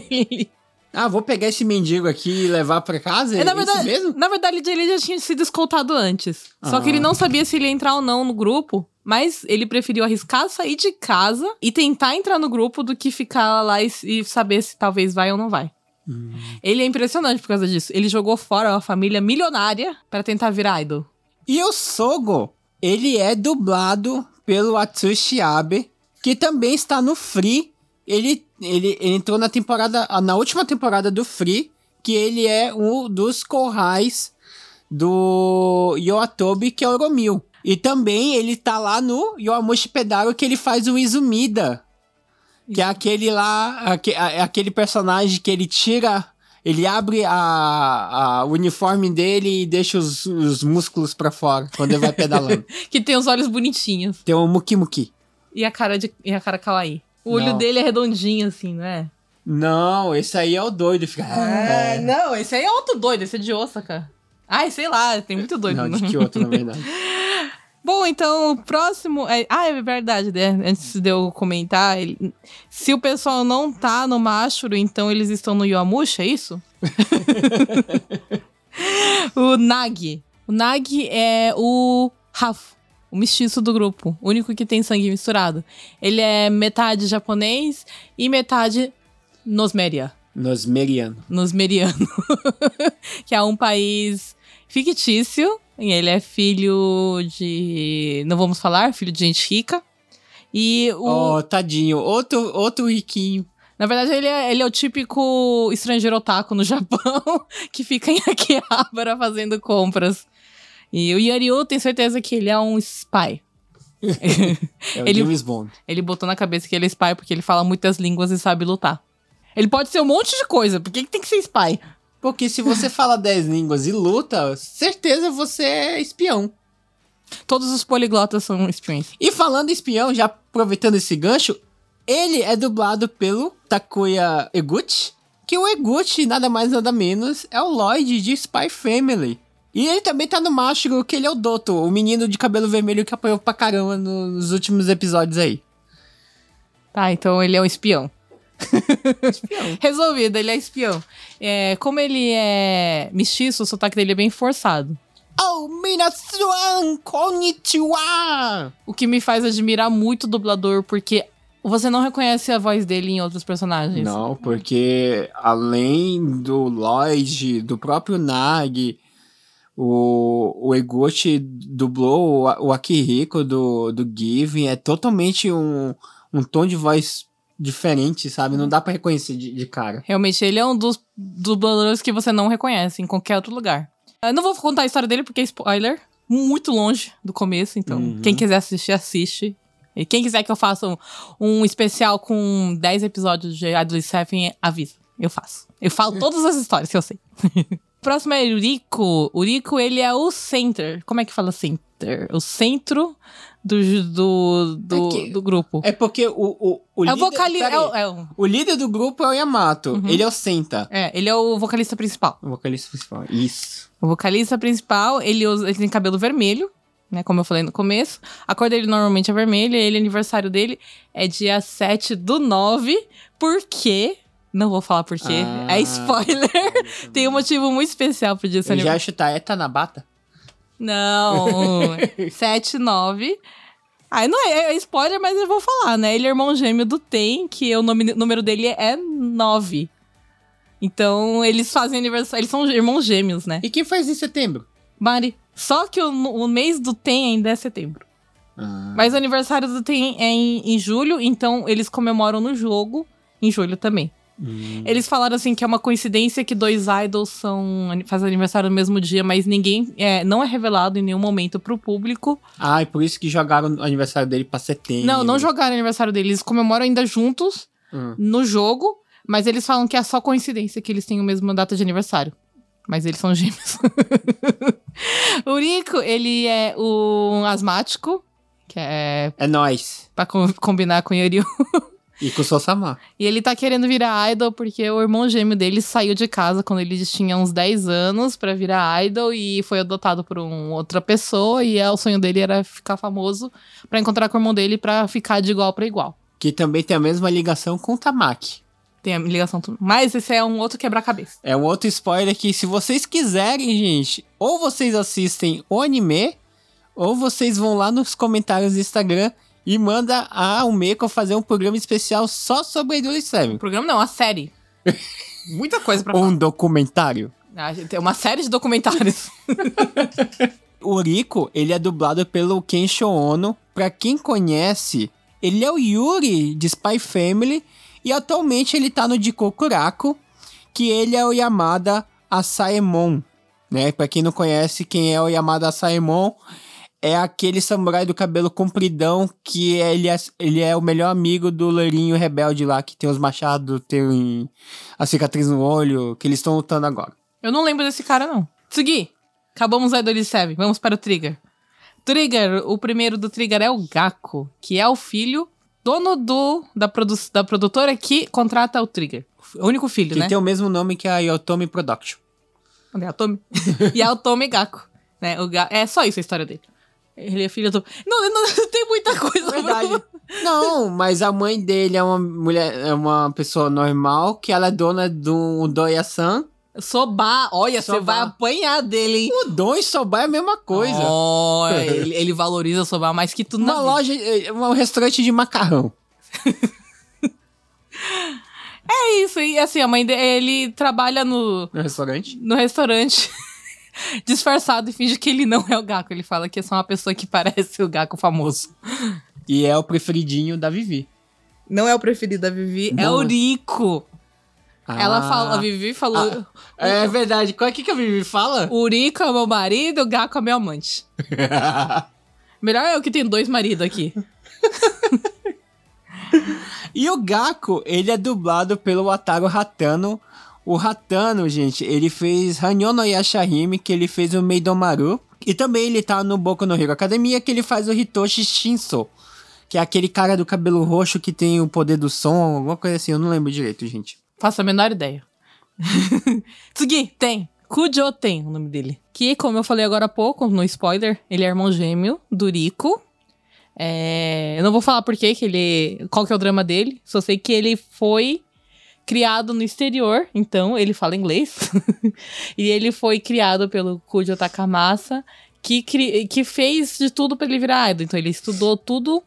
B: ele.
A: Ah, vou pegar esse mendigo aqui e levar pra casa?
B: É, na
A: É
B: verdade,
A: isso mesmo?
B: na verdade, ele já tinha sido escoltado antes. Só que
A: Ah.
B: ele não sabia se ele ia entrar ou não no grupo. Mas ele preferiu arriscar sair de casa e tentar entrar no grupo do que ficar lá e, e saber se talvez vai ou não vai. Ele é impressionante por causa disso. Ele jogou fora uma família milionária pra tentar virar idol.
A: E o Sogo, ele é dublado pelo Atsushi Abe, que também está no Free. Ele, ele, ele entrou na temporada, na última temporada do Free, que ele é um dos corrais do Yoatobi, que é o Romil. E também ele tá lá no Yoamushi Pedaro, que ele faz o Izumida. Que é aquele lá, aque- é aquele personagem que ele tira, ele abre a, a- o uniforme dele e deixa os, os músculos pra fora quando ele vai pedalando.
B: Que tem os olhos bonitinhos.
A: Tem o Muki Muki.
B: E a cara, de, e a cara kawaii. O olho
A: Não.
B: dele é redondinho, assim, não é?
A: Não, esse aí é o doido. Fica...
B: É, não, esse aí é outro doido, esse é de Osaka. Ai, sei lá, tem muito doido.
A: Não, de Kyoto, na verdade.
B: Bom, então o próximo. É... Ah, é verdade, né? Antes de eu comentar, ele- se o pessoal não tá no Mashuru, então eles estão no Yoamushi, é isso? o Nagi. O Nagi é o Rafu, o mestiço do grupo, o único que tem sangue misturado. Ele é metade japonês e metade Nosmeria
A: Nos Meriano.
B: nosmeriano, que é um país fictício. E ele é filho de. Não vamos falar, filho de gente rica. E o.
A: Oh, tadinho. Outro, outro riquinho.
B: Na verdade, ele é, ele é o típico estrangeiro otaku no Japão que fica em Akihabara fazendo compras. E o Yaryu tem certeza que ele é um spy.
A: É o
B: Ele-
A: James Bond.
B: Ele botou na cabeça que ele é spy porque ele fala muitas línguas e sabe lutar. Ele pode ser um monte de coisa, por que que tem que ser spy?
A: Porque se você fala 10 línguas e luta, certeza você é espião.
B: Todos os poliglotas são espiões.
A: E falando em espião, já aproveitando esse gancho, ele é dublado pelo Takuya Eguchi, que o Eguchi, nada mais nada menos, é o Lloyd de Spy Family. E ele também tá no Mashiro, que ele é o Doto, o menino de cabelo vermelho que apanhou pra caramba no- nos últimos episódios aí.
B: Tá, então ele é um espião.
A: Espião.
B: Resolvido, ele é espião. É, como ele é mestiço, o sotaque dele é bem forçado.
A: Oh, Minatsuan, konnichiwa!
B: O que me faz admirar muito o dublador, porque você não reconhece a voz dele em outros personagens.
A: Não, porque além do Lloyd, do próprio Nag, o, o Eguchi dublou o, o Akihiko do, do Given, é totalmente um, um tom de voz diferente, sabe? Não dá pra reconhecer de, de cara.
B: Realmente, ele é um dos dubladores que você não reconhece em qualquer outro lugar. Eu não vou contar a história dele porque é spoiler. Muito longe do começo, então
A: Uhum.
B: quem quiser assistir, assiste. E quem quiser que eu faça um, um especial com 10 episódios de Seven, avisa. Eu faço. Eu falo todas as histórias que eu sei. Próximo é o Rico. O Rico, ele é o center. Como é que fala center? O centro do, do, do,
A: É
B: do grupo.
A: É porque o, o, o
B: É
A: líder... aí.
B: É, o- é, o-
A: O líder do grupo é o Yamato, ele é o Senta.
B: é, ele é o vocalista principal.
A: O vocalista principal. Isso.
B: O vocalista principal, ele, usa, ele tem cabelo vermelho, né? Como eu falei no começo. A cor dele normalmente é vermelha. Ele, aniversário dele é dia 7 do 9. Por quê? Não vou falar por quê.
A: Ah.
B: é spoiler. tem um motivo muito especial pro dia
A: Eu já chutar, é Tanabata?
B: Não. 7, 9. Ah, não é, é spoiler, mas eu vou falar, né? Ele é irmão gêmeo do Ten, que o nome, número dele é 9. Então, eles fazem aniversário. Eles são irmãos gêmeos, né?
A: E quem faz em setembro?
B: Mari. Só que o, o mês do Tem ainda é setembro.
A: Ah.
B: Mas o aniversário do Tem é em, em julho, então eles comemoram no jogo em julho também.
A: Hum.
B: Eles falaram assim que é uma coincidência que dois idols são fazem aniversário no mesmo dia, mas ninguém é, não é revelado em nenhum momento pro público.
A: Ah, e por isso que jogaram o aniversário dele pra setembro.
B: Não, não jogaram o aniversário deles, eles comemoram ainda juntos
A: Hum.
B: no jogo, mas eles falam que é só coincidência que eles têm a mesma data de aniversário. Mas eles são gêmeos. o Rico, ele é o asmático, que é
A: É nóis.
B: pra com- combinar com o Yoryu.
A: E com o Sosama.
B: E ele tá querendo virar idol porque o irmão gêmeo dele saiu de casa quando ele tinha uns 10 anos pra virar idol e foi adotado por um, outra pessoa e é, o sonho dele era ficar famoso pra encontrar com o irmão dele pra ficar de igual pra igual.
A: Que também tem a mesma ligação com o Tamaki.
B: Tem a ligação tudo. Mas esse é um outro quebra-cabeça.
A: É um outro spoiler que, se vocês quiserem, gente, ou vocês assistem o anime, ou vocês vão lá nos comentários do Instagram e manda a Umeko fazer um programa especial só sobre a Idol
B: O
A: Seven.
B: programa não, a série. Muita coisa pra falar.
A: Um documentário.
B: Tem uma série de documentários.
A: O Rico, ele é dublado pelo Kensho Ono. Pra quem conhece, ele é o Yuri de Spy Family e atualmente ele tá no de Kokuraku, que ele é o Yamada Asaemon, né? Pra quem não conhece quem é o Yamada Asaemon, é aquele samurai do cabelo compridão que ele é, ele é o melhor amigo do loirinho rebelde lá, que tem os machados, tem a cicatriz no olho, que eles estão lutando agora.
B: Eu não lembro desse cara, não. Segui. Acabamos o Idol 7. Vamos para o Trigger. Trigger, o primeiro do Trigger é o Gakko, que é o filho dono do da, produ da produtora que contrata o Trigger. O único filho,
A: Que
B: né?
A: tem o mesmo nome que a Yotomi Production.
B: É a Tommy. e é o Tommy Gakko. Né? O Ga- É só isso a história dele. Ele é filho do. Não, não, não tem muita coisa.
A: Verdade. Não, mas a mãe dele é uma mulher, é uma pessoa normal, que ela é dona do Doya-san.
B: Sobar. Olha, você vai apanhar dele, hein?
A: O Don e Soba é a mesma coisa.
B: Olha, ele, ele valoriza o Sobar mais que tudo
A: Uma loja, é, um restaurante de macarrão.
B: É isso, e assim, a mãe dele trabalha no,
A: No restaurante?
B: no restaurante disfarçado e finge que ele não é o Gaco. Ele fala que é só uma pessoa que parece o Gaco famoso.
A: E é o preferidinho da Vivi.
B: Não é o preferido da Vivi, é
A: Não.
B: o Rico. Ela
A: Ah.
B: fala, a Vivi falou:
A: É verdade. Qual é que, que a Vivi fala?
B: o Rico é meu marido, o Gaco é meu amante. Melhor eu que tenho dois maridos aqui.
A: E o Gakko, ele é dublado pelo Ataru Hatano. O Hatano, gente, ele fez Hanyo no Yashahime, que ele fez o Meidomaru. E também ele tá no Boku no Hero Academia, que ele faz o Hitoshi Shinso. Que é aquele cara do cabelo roxo que tem o poder do som, alguma coisa assim, eu não lembro direito, gente.
B: Faço a menor ideia. Tsugi, tem. Kujo tem o nome dele. Que, como eu falei agora há pouco, no spoiler, ele é irmão gêmeo do Rico. É, Eu não vou falar por que ele. Qual que é o drama dele. Só sei que ele foi criado no exterior, então ele fala inglês. e ele foi criado pelo Kujo Takamasa, que, cri... que fez de tudo pra ele virar idol. Então ele estudou tudo.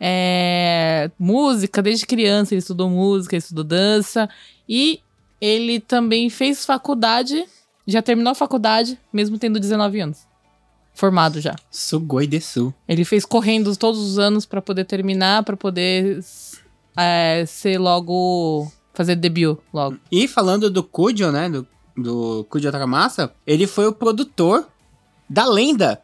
B: é, música, desde criança ele estudou música, ele estudou dança. E ele também fez faculdade, já terminou a faculdade, mesmo tendo 19 anos. Formado já.
A: Sugoi desu.
B: Ele fez correndo todos os anos pra poder terminar, pra poder é, ser logo. Fazer debut logo.
A: E falando do Kujo, né, do, do Kujo Takamasa, ele foi o produtor da lenda.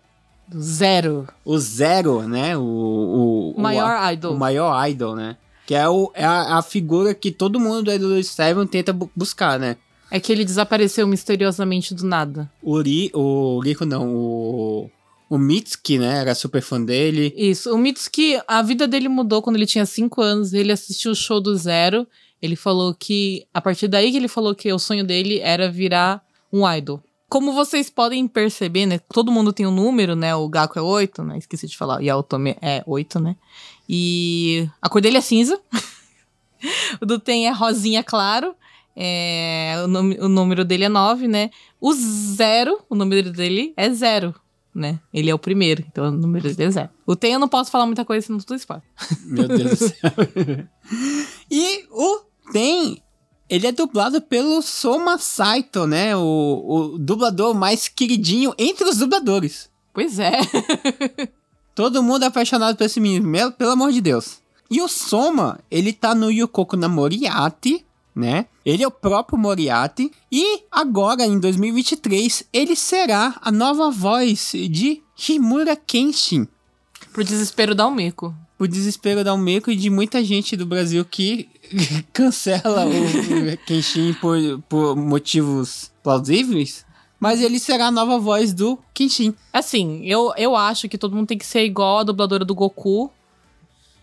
B: Do zero.
A: O Zero, né, o... o
B: O maior
A: o,
B: idol.
A: O maior idol, né? Que é, o, é a, a figura que todo mundo do Idol Seven tenta bu- buscar, né?
B: É que ele desapareceu misteriosamente do nada.
A: O, Ri, o Rico não, o, o Mitsuki, né? Era super fã dele.
B: Isso. O Mitsuki, a vida dele mudou quando ele tinha 5 anos. Ele assistiu o show do Zero. Ele falou que. A partir daí que ele falou que o sonho dele era virar um idol. Como vocês podem perceber, né? Todo mundo tem um número, né? O Gaku é 8, né? Esqueci de falar. E a Otome é 8, né? E a cor dele é cinza. o do Ten é rosinha claro. É, o, nome- o número dele é 9, né? O zero, o número dele é zero, né? Ele é o primeiro, então o número dele é zero. O Ten eu não posso falar muita coisa, senão tudo spoiler.
A: Meu Deus do céu. e o Ten, ele é dublado pelo Soma Saito, né? O, o dublador mais queridinho entre os dubladores.
B: Pois é.
A: Todo mundo é apaixonado por esse menino, pelo amor de Deus. E o Soma, ele tá no Yukoku na Moriarty, né? Ele é o próprio Moriarty. E agora, em 2023, ele será a nova voz de Himura Kenshin.
B: Pro desespero da Almeco.
A: O desespero da Umeko e de muita gente do Brasil que cancela o Kenshin por, por motivos plausíveis. Mas ele será a nova voz do Kenshin.
B: Assim, eu, eu acho que todo mundo tem que ser igual a dubladora do Goku.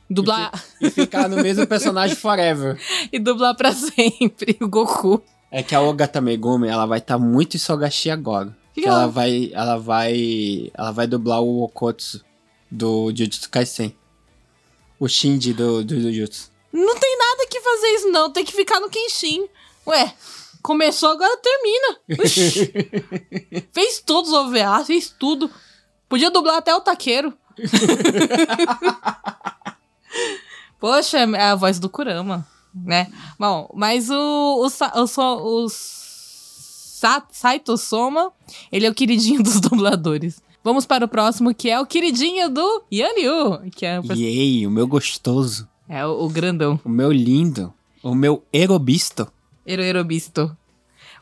B: Dublar
A: E ficar no mesmo personagem forever.
B: e dublar pra sempre o Goku.
A: É que a Ogata Megumi, ela vai estar muito em Sogashi agora.
B: Que ela
A: vai, ela vai, ela vai dublar o Okotsu do Jujutsu Kaisen. O Shinji do, do Jujutsu.
B: Não tem nada que fazer isso, não. Tem que ficar no Kenshin. Ué, começou, agora termina. Fez todos os OVA, fez tudo. Podia dublar até o taqueiro. Poxa, é a voz do Kurama. né? Bom, mas o, o, o, o Sa- Saito Soma, ele é o queridinho dos dubladores. Vamos para o próximo, que é o queridinho do Yanryu, que é o,
A: Yay, o meu gostoso,
B: é o, o grandão,
A: o meu lindo, o meu erobisto.
B: Eroerobisto.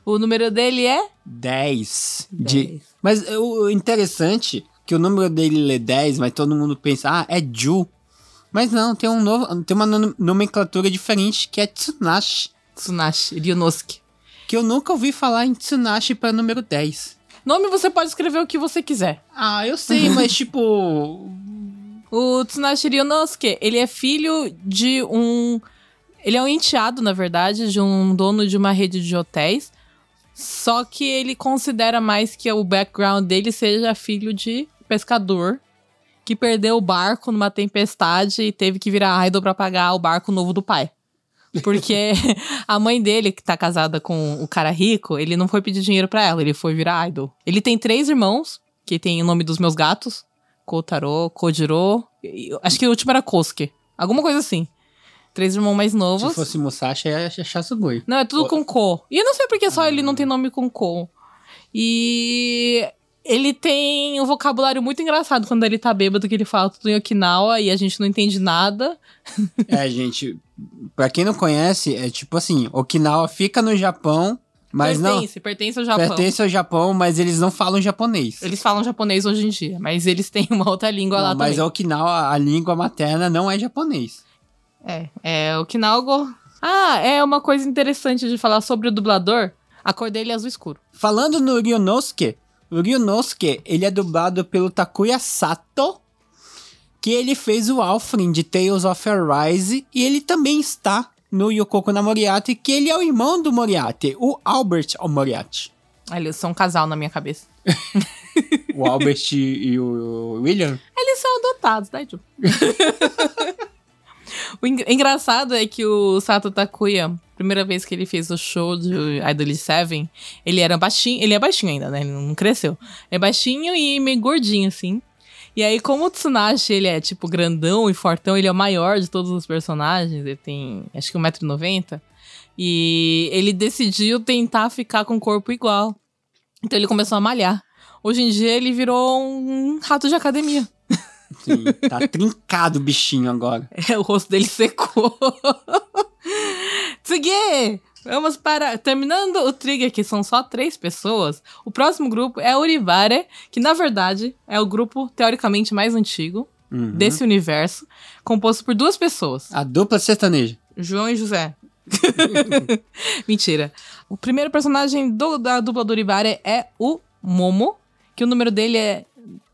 B: O número dele é
A: 10. De...
B: 10.
A: Mas o interessante que o número dele é 10, mas todo mundo pensa, ah, é Ju. Mas não, tem, um novo, tem uma nom- nomenclatura diferente que é Tsunashi.
B: Tsunashi, Ryunosuke.
A: Que eu nunca ouvi falar em Tsunashi para número 10.
B: Nome você pode escrever o que você quiser.
A: Ah, eu sei, mas tipo.
B: O Tsunashi Ryunosuke, ele é filho de um... Ele é um enteado, na verdade, de um dono de uma rede de hotéis. Só que ele considera mais que o background dele seja filho de pescador que perdeu o barco numa tempestade e teve que virar idol pra pagar o barco novo do pai. Porque a mãe dele, que tá casada com o cara rico, ele não foi pedir dinheiro pra ela, ele foi virar idol. Ele tem três irmãos, que tem o nome dos meus gatos: Kotaro, Kojiro, acho que o último era Kosuke. Alguma coisa assim. Três irmãos mais novos.
A: Se fosse Musashi, é Shasugoi.
B: Não, é tudo com Ko. E eu não sei por que só ele não tem nome com Ko. E ele tem um vocabulário muito engraçado quando ele tá bêbado, que ele fala tudo em Okinawa e a gente não entende nada.
A: É, gente, pra quem não conhece, é tipo assim: Okinawa fica no Japão, mas não.
B: pertence, pertence ao Japão.
A: Pertence ao Japão, mas eles não falam japonês.
B: Eles falam japonês hoje em dia, mas eles têm uma outra língua lá
A: Não, mas
B: também.
A: a Okinawa, a língua materna não é japonês.
B: É, é Okinawa. Ah, é uma coisa interessante de falar sobre o dublador. A cor dele é azul escuro.
A: Falando no Ryunosuke, Ryunosuke, ele é dublado pelo Takuya Sato, que ele fez o Alfred de Tales of Arise, e ele também está no Yokoko na Moriarty, que ele é o irmão do Moriarty, o Albert Moriarty.
B: Eles são um casal na minha cabeça.
A: O Albert e o William.
B: Eles são adotados, tá, Ju? o en- engraçado é que o Sato Takuya, primeira vez que ele fez o show de Idol 7, ele era baixinho, ele é baixinho ainda, né? Ele não cresceu. É baixinho e meio gordinho, assim. E aí, como o Tsunashi, ele é, tipo, grandão e fortão, ele é o maior de todos os personagens, ele tem, acho que 1,90m. E ele decidiu tentar ficar com o corpo igual. Então ele começou a malhar. Hoje em dia ele virou um rato de academia.
A: Sim, tá trincado o bichinho agora.
B: É, o rosto dele secou. Tsugie! Vamos para. Terminando o Trigger, que são só três pessoas, o próximo grupo é Uribare, que na verdade é o grupo teoricamente mais antigo
A: Uhum.
B: desse universo, composto por duas pessoas,
A: A dupla sertaneja.
B: João e José. Mentira. O primeiro personagem do- da dupla do Uribare é o Momo, que o número dele é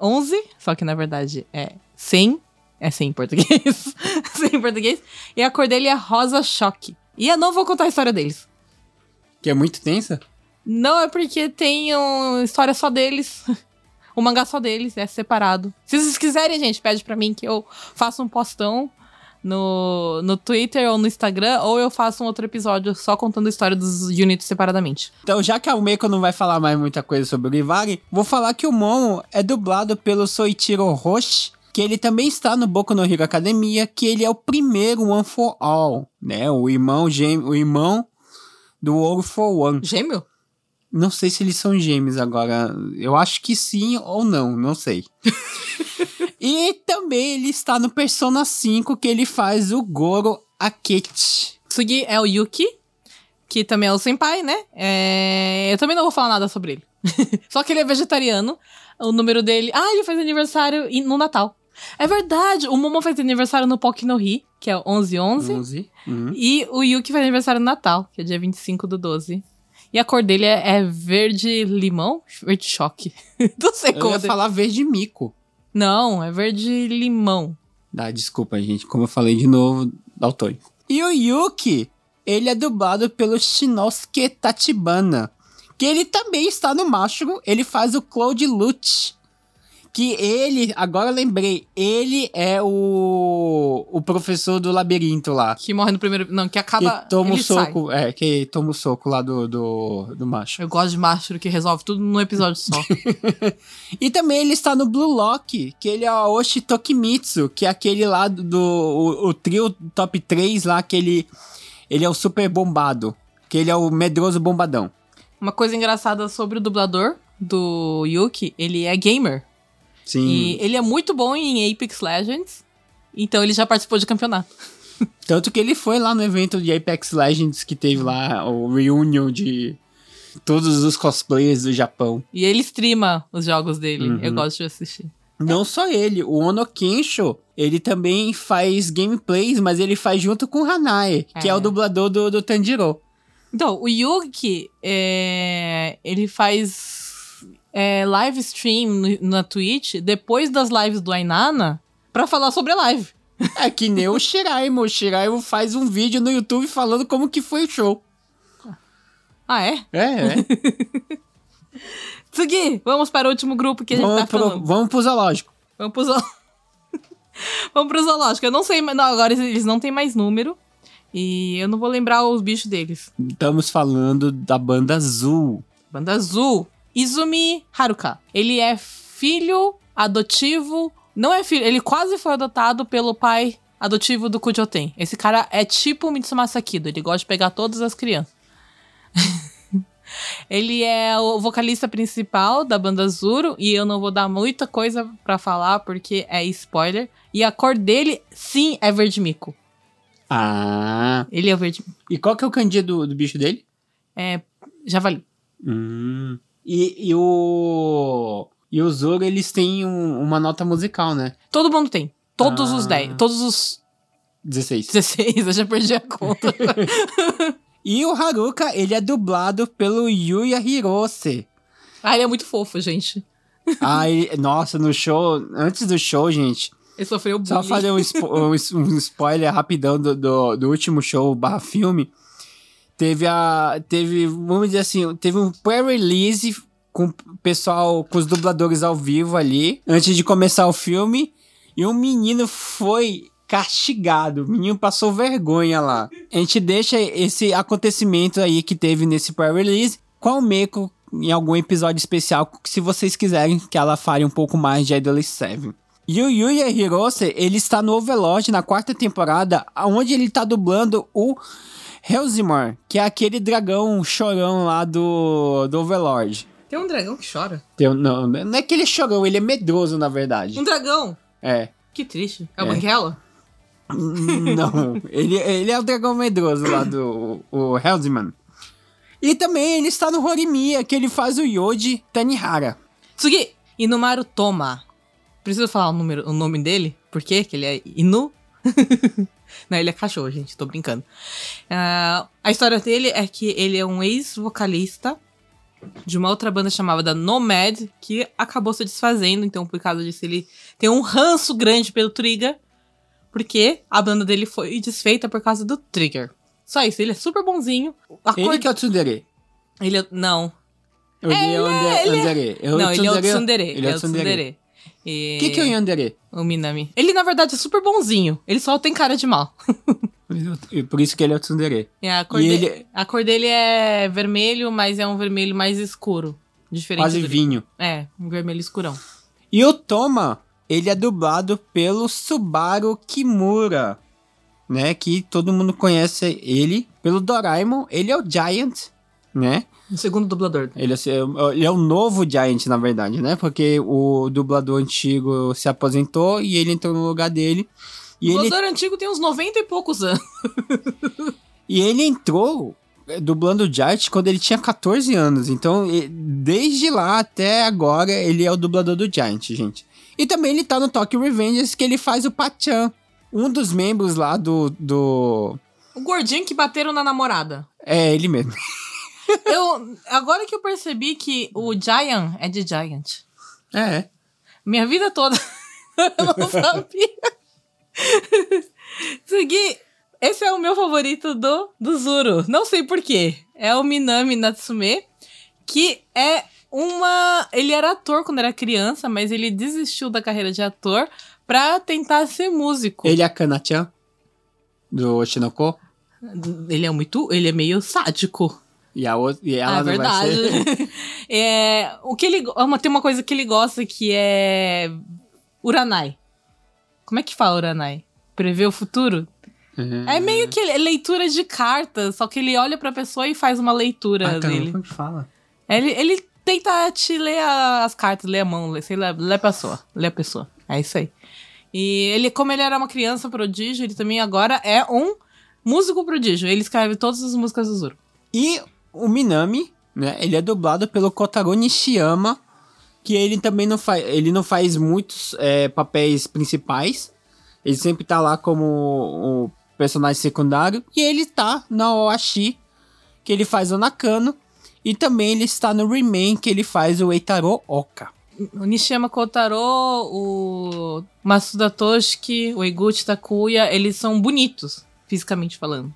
B: 11, só que na verdade é 100. É 100 em português. 100 em português. E a cor dele é rosa choque. E eu não vou contar a história deles.
A: Que é muito tensa.
B: Não é porque tem uma história só deles. O mangá só deles, é separado. Se vocês quiserem, gente, pede pra mim que eu faça um postão no, no Twitter ou no Instagram, ou eu faço um outro episódio só contando a história dos units separadamente.
A: Então, já que a Umeko não vai falar mais muita coisa sobre o Rivari, vou falar que o Momo é dublado pelo Soichiro Roshi, que ele também está no Boku no Hero Academia, que ele é o primeiro One for All, né? O irmão gêmeo, o irmão do All for One.
B: Gêmeo?
A: Não sei se eles são gêmeos agora. Eu acho que sim ou não, não sei. e também ele está no Persona 5, que ele faz o Goro Akechi.
B: Tsugi é o Yuki, que também é o senpai, né? É, Eu também não vou falar nada sobre ele. Só que ele é vegetariano. O número dele. Ah, ele faz aniversário e- no Natal. É verdade, o Momo faz aniversário no Poki no Hi, que é o 11-11.
A: 11. Uhum.
B: E o Yuki faz aniversário no Natal, que é dia 25 do 12. E a cor dele é, é verde limão? Verde choque. não sei
A: Eu
B: como.
A: ia falar verde mico.
B: Não, é verde limão.
A: Ah, desculpa, gente. Como eu falei de novo, daltônico. E o Yuki, ele é dublado pelo Shinosuke Tachibana. Que ele também está no Mashro. Ele faz o Cloud Lute. Que ele, agora eu lembrei, ele é o, o professor do labirinto lá.
B: Que morre no primeiro. Não, que acaba.
A: que toma o
B: ele sai.
A: soco, é, que toma o soco lá do, do, do macho.
B: Eu gosto de Mastro que resolve tudo num episódio só.
A: E também ele está no Blue Lock, que ele é o Oshi Tokimitsu, que é aquele lá do, do- o, o trio top 3 lá, que ele, ele é o super bombado. Que ele é o medroso bombadão.
B: Uma coisa engraçada sobre o dublador do Yuki, ele é gamer.
A: Sim.
B: E ele é muito bom em Apex Legends. Então ele já participou de campeonato.
A: Tanto que ele foi lá no evento de Apex Legends que teve lá o reunion de todos os cosplayers do Japão.
B: E ele streama os jogos dele.
A: Uhum.
B: Eu gosto de assistir.
A: Não só ele, o Ono Kensho, ele também faz gameplays, mas ele faz junto com o Hanae, que é,
B: É.
A: o dublador do, do Tanjiro.
B: Então, o Yuki, é, ele faz é, live stream no- na Twitch depois das lives do Ainana pra falar sobre a live.
A: É que nem o Shiraimo. O Shiraimo faz um vídeo no YouTube falando como que foi o show.
B: Ah, é?
A: É, é.
B: Tsugi, vamos para o último grupo que a gente
A: vamos,
B: tá
A: pro,
B: falando.
A: vamos pro zoológico.
B: Vamos pro zoológico. vamos pro zoológico. Eu não sei, mas não, agora eles não têm mais número. E eu não vou lembrar os bichos deles.
A: Estamos falando da banda Azul.
B: Banda Azul. Izumi Haruka. Ele é filho adotivo. Não é filho, ele quase foi adotado pelo pai adotivo do Kujoten. Esse cara é tipo o Mitsumasa Kido, ele gosta de pegar todas as crianças. ele é o vocalista principal da banda Zuro e eu não vou dar muita coisa pra falar porque é spoiler. E a cor dele, sim, é verde mico.
A: Ah.
B: Ele é o verde
A: E qual que é o kanji do, do bicho dele?
B: é javali.
A: Hum. E, e o. E o Zoro, eles têm um- uma nota musical, né?
B: Todo mundo tem. Todos os
A: Ah.
B: 10, todos os
A: 16.
B: 16, eu já perdi a conta.
A: E o Haruka, ele é dublado pelo Yuya Hirose.
B: ah, ele é muito fofo, gente.
A: Ah, ele- nossa, no show, antes do show, gente,
B: Ele sofreu bullying.
A: só fazer um, spo- um um spoiler rapidão do, do, do último show barra filme. Teve a. Teve, vamos dizer assim, teve um pré-release com o pessoal, com os dubladores ao vivo ali, antes de começar o filme. E um menino foi castigado. O menino passou vergonha lá. A gente deixa esse acontecimento aí que teve nesse pré-release com a Meiko em algum episódio especial, se vocês quiserem que ela fale um pouco mais de Idol 7. E o Yuya Hirose, ele está no Overlord na quarta temporada, onde ele está dublando o Helzimar, que é aquele dragão chorão lá do, do Overlord.
B: Tem um dragão que chora.
A: Tem um- não, não é que ele é chorão, ele é medroso, na verdade.
B: Um dragão?
A: É.
B: Que triste. É o
A: É.
B: Banguela?
A: Não, ele, ele é o dragão medroso lá do o. E também ele está no Horimiya, que ele faz o Yoji Tanihara.
B: Tsugi! Inumaru Toma. Preciso falar o, número, o nome dele? Por quê? Que ele é Inu? Não, ele é cachorro, gente. Tô brincando. Ah, a história dele é que ele é um ex-vocalista de uma outra banda chamada Nomad, que acabou se desfazendo. Então, por causa disso, ele tem um ranço grande pelo Trigger. Porque a banda dele foi desfeita por causa do Trigger. Só isso, ele é super bonzinho. A
A: Ele
B: cor-
A: que é o Tsundere.
B: ele é- Não.
A: Ele é
B: ele é-.
A: É o
B: não, ele é o
A: Tsundere-
B: Tsundere.
A: Ele é o Tsundere.
B: E...
A: O que, que é o Yandere?
B: O Minami. Ele, na verdade, é super bonzinho. Ele só tem cara de mal.
A: Por isso que ele é o Tsundere.
B: E a, cor
A: E
B: de-
A: ele-
B: a cor dele é vermelho, mas é um vermelho mais escuro. Diferente
A: Quase vinho.
B: É, um vermelho escurão.
A: E o Toma, ele é dublado pelo Subaru Kimura, né? Que todo mundo conhece ele. Pelo Doraemon, ele é o Giant, né?
B: O segundo dublador.
A: Ele é, ele é o novo Giant, na verdade, né? Porque o dublador antigo se aposentou e ele entrou no lugar dele. E
B: o
A: ele,
B: dublador antigo tem uns 90 e poucos anos.
A: e ele entrou eh, dublando o Giant quando ele tinha 14 anos. Então, desde lá até agora, ele é o dublador do Giant, gente. E também ele tá no Tokyo Revengers, que ele faz o Pachan. Um dos membros lá do, do...
B: O gordinho que bateram na namorada.
A: É, ele mesmo.
B: Eu, agora que eu percebi que o Giant é de Giant.
A: É.
B: Minha vida toda. eu não sabia. Segui. Esse é o meu favorito do, do Zuru. Não sei porquê. É o Minami Natsume, que é uma. Ele era ator quando era criança, mas ele desistiu da carreira de ator pra tentar ser músico.
A: Ele é a Kana-chan, do Oshinoko.
B: Ele é muito. Ele é meio sádico.
A: E, a outra, e ela
B: ah, é verdade.
A: ser...
B: é, o que ele, go- uma- tem uma coisa que ele gosta que é Uranai. Como é que fala Uranai? Prever o futuro? É meio que ele- leitura de cartas, só que ele olha pra pessoa e faz uma leitura
A: Ah,
B: dele.
A: como que fala?
B: Ele, ele tenta te ler a- as cartas, ler a mão, ler, sei lá, ler a pessoa. Ler a pessoa. É isso aí. E ele, como ele era uma criança prodígio, ele também agora é um músico prodígio. Ele escreve todas as músicas do Zoro.
A: E o Minami, né? Ele é dublado pelo Kotaro Nishiyama, que ele também não faz. Ele não faz muitos é, papéis principais. Ele sempre tá lá como o personagem secundário. E ele tá na Oashi, que ele faz o Nakano. E também ele está no Remain, que ele faz o Eitaro Oka.
B: O Nishiyama Kotaro, o Masuda Toshiki, o Eguchi Takuya, eles são bonitos, fisicamente falando.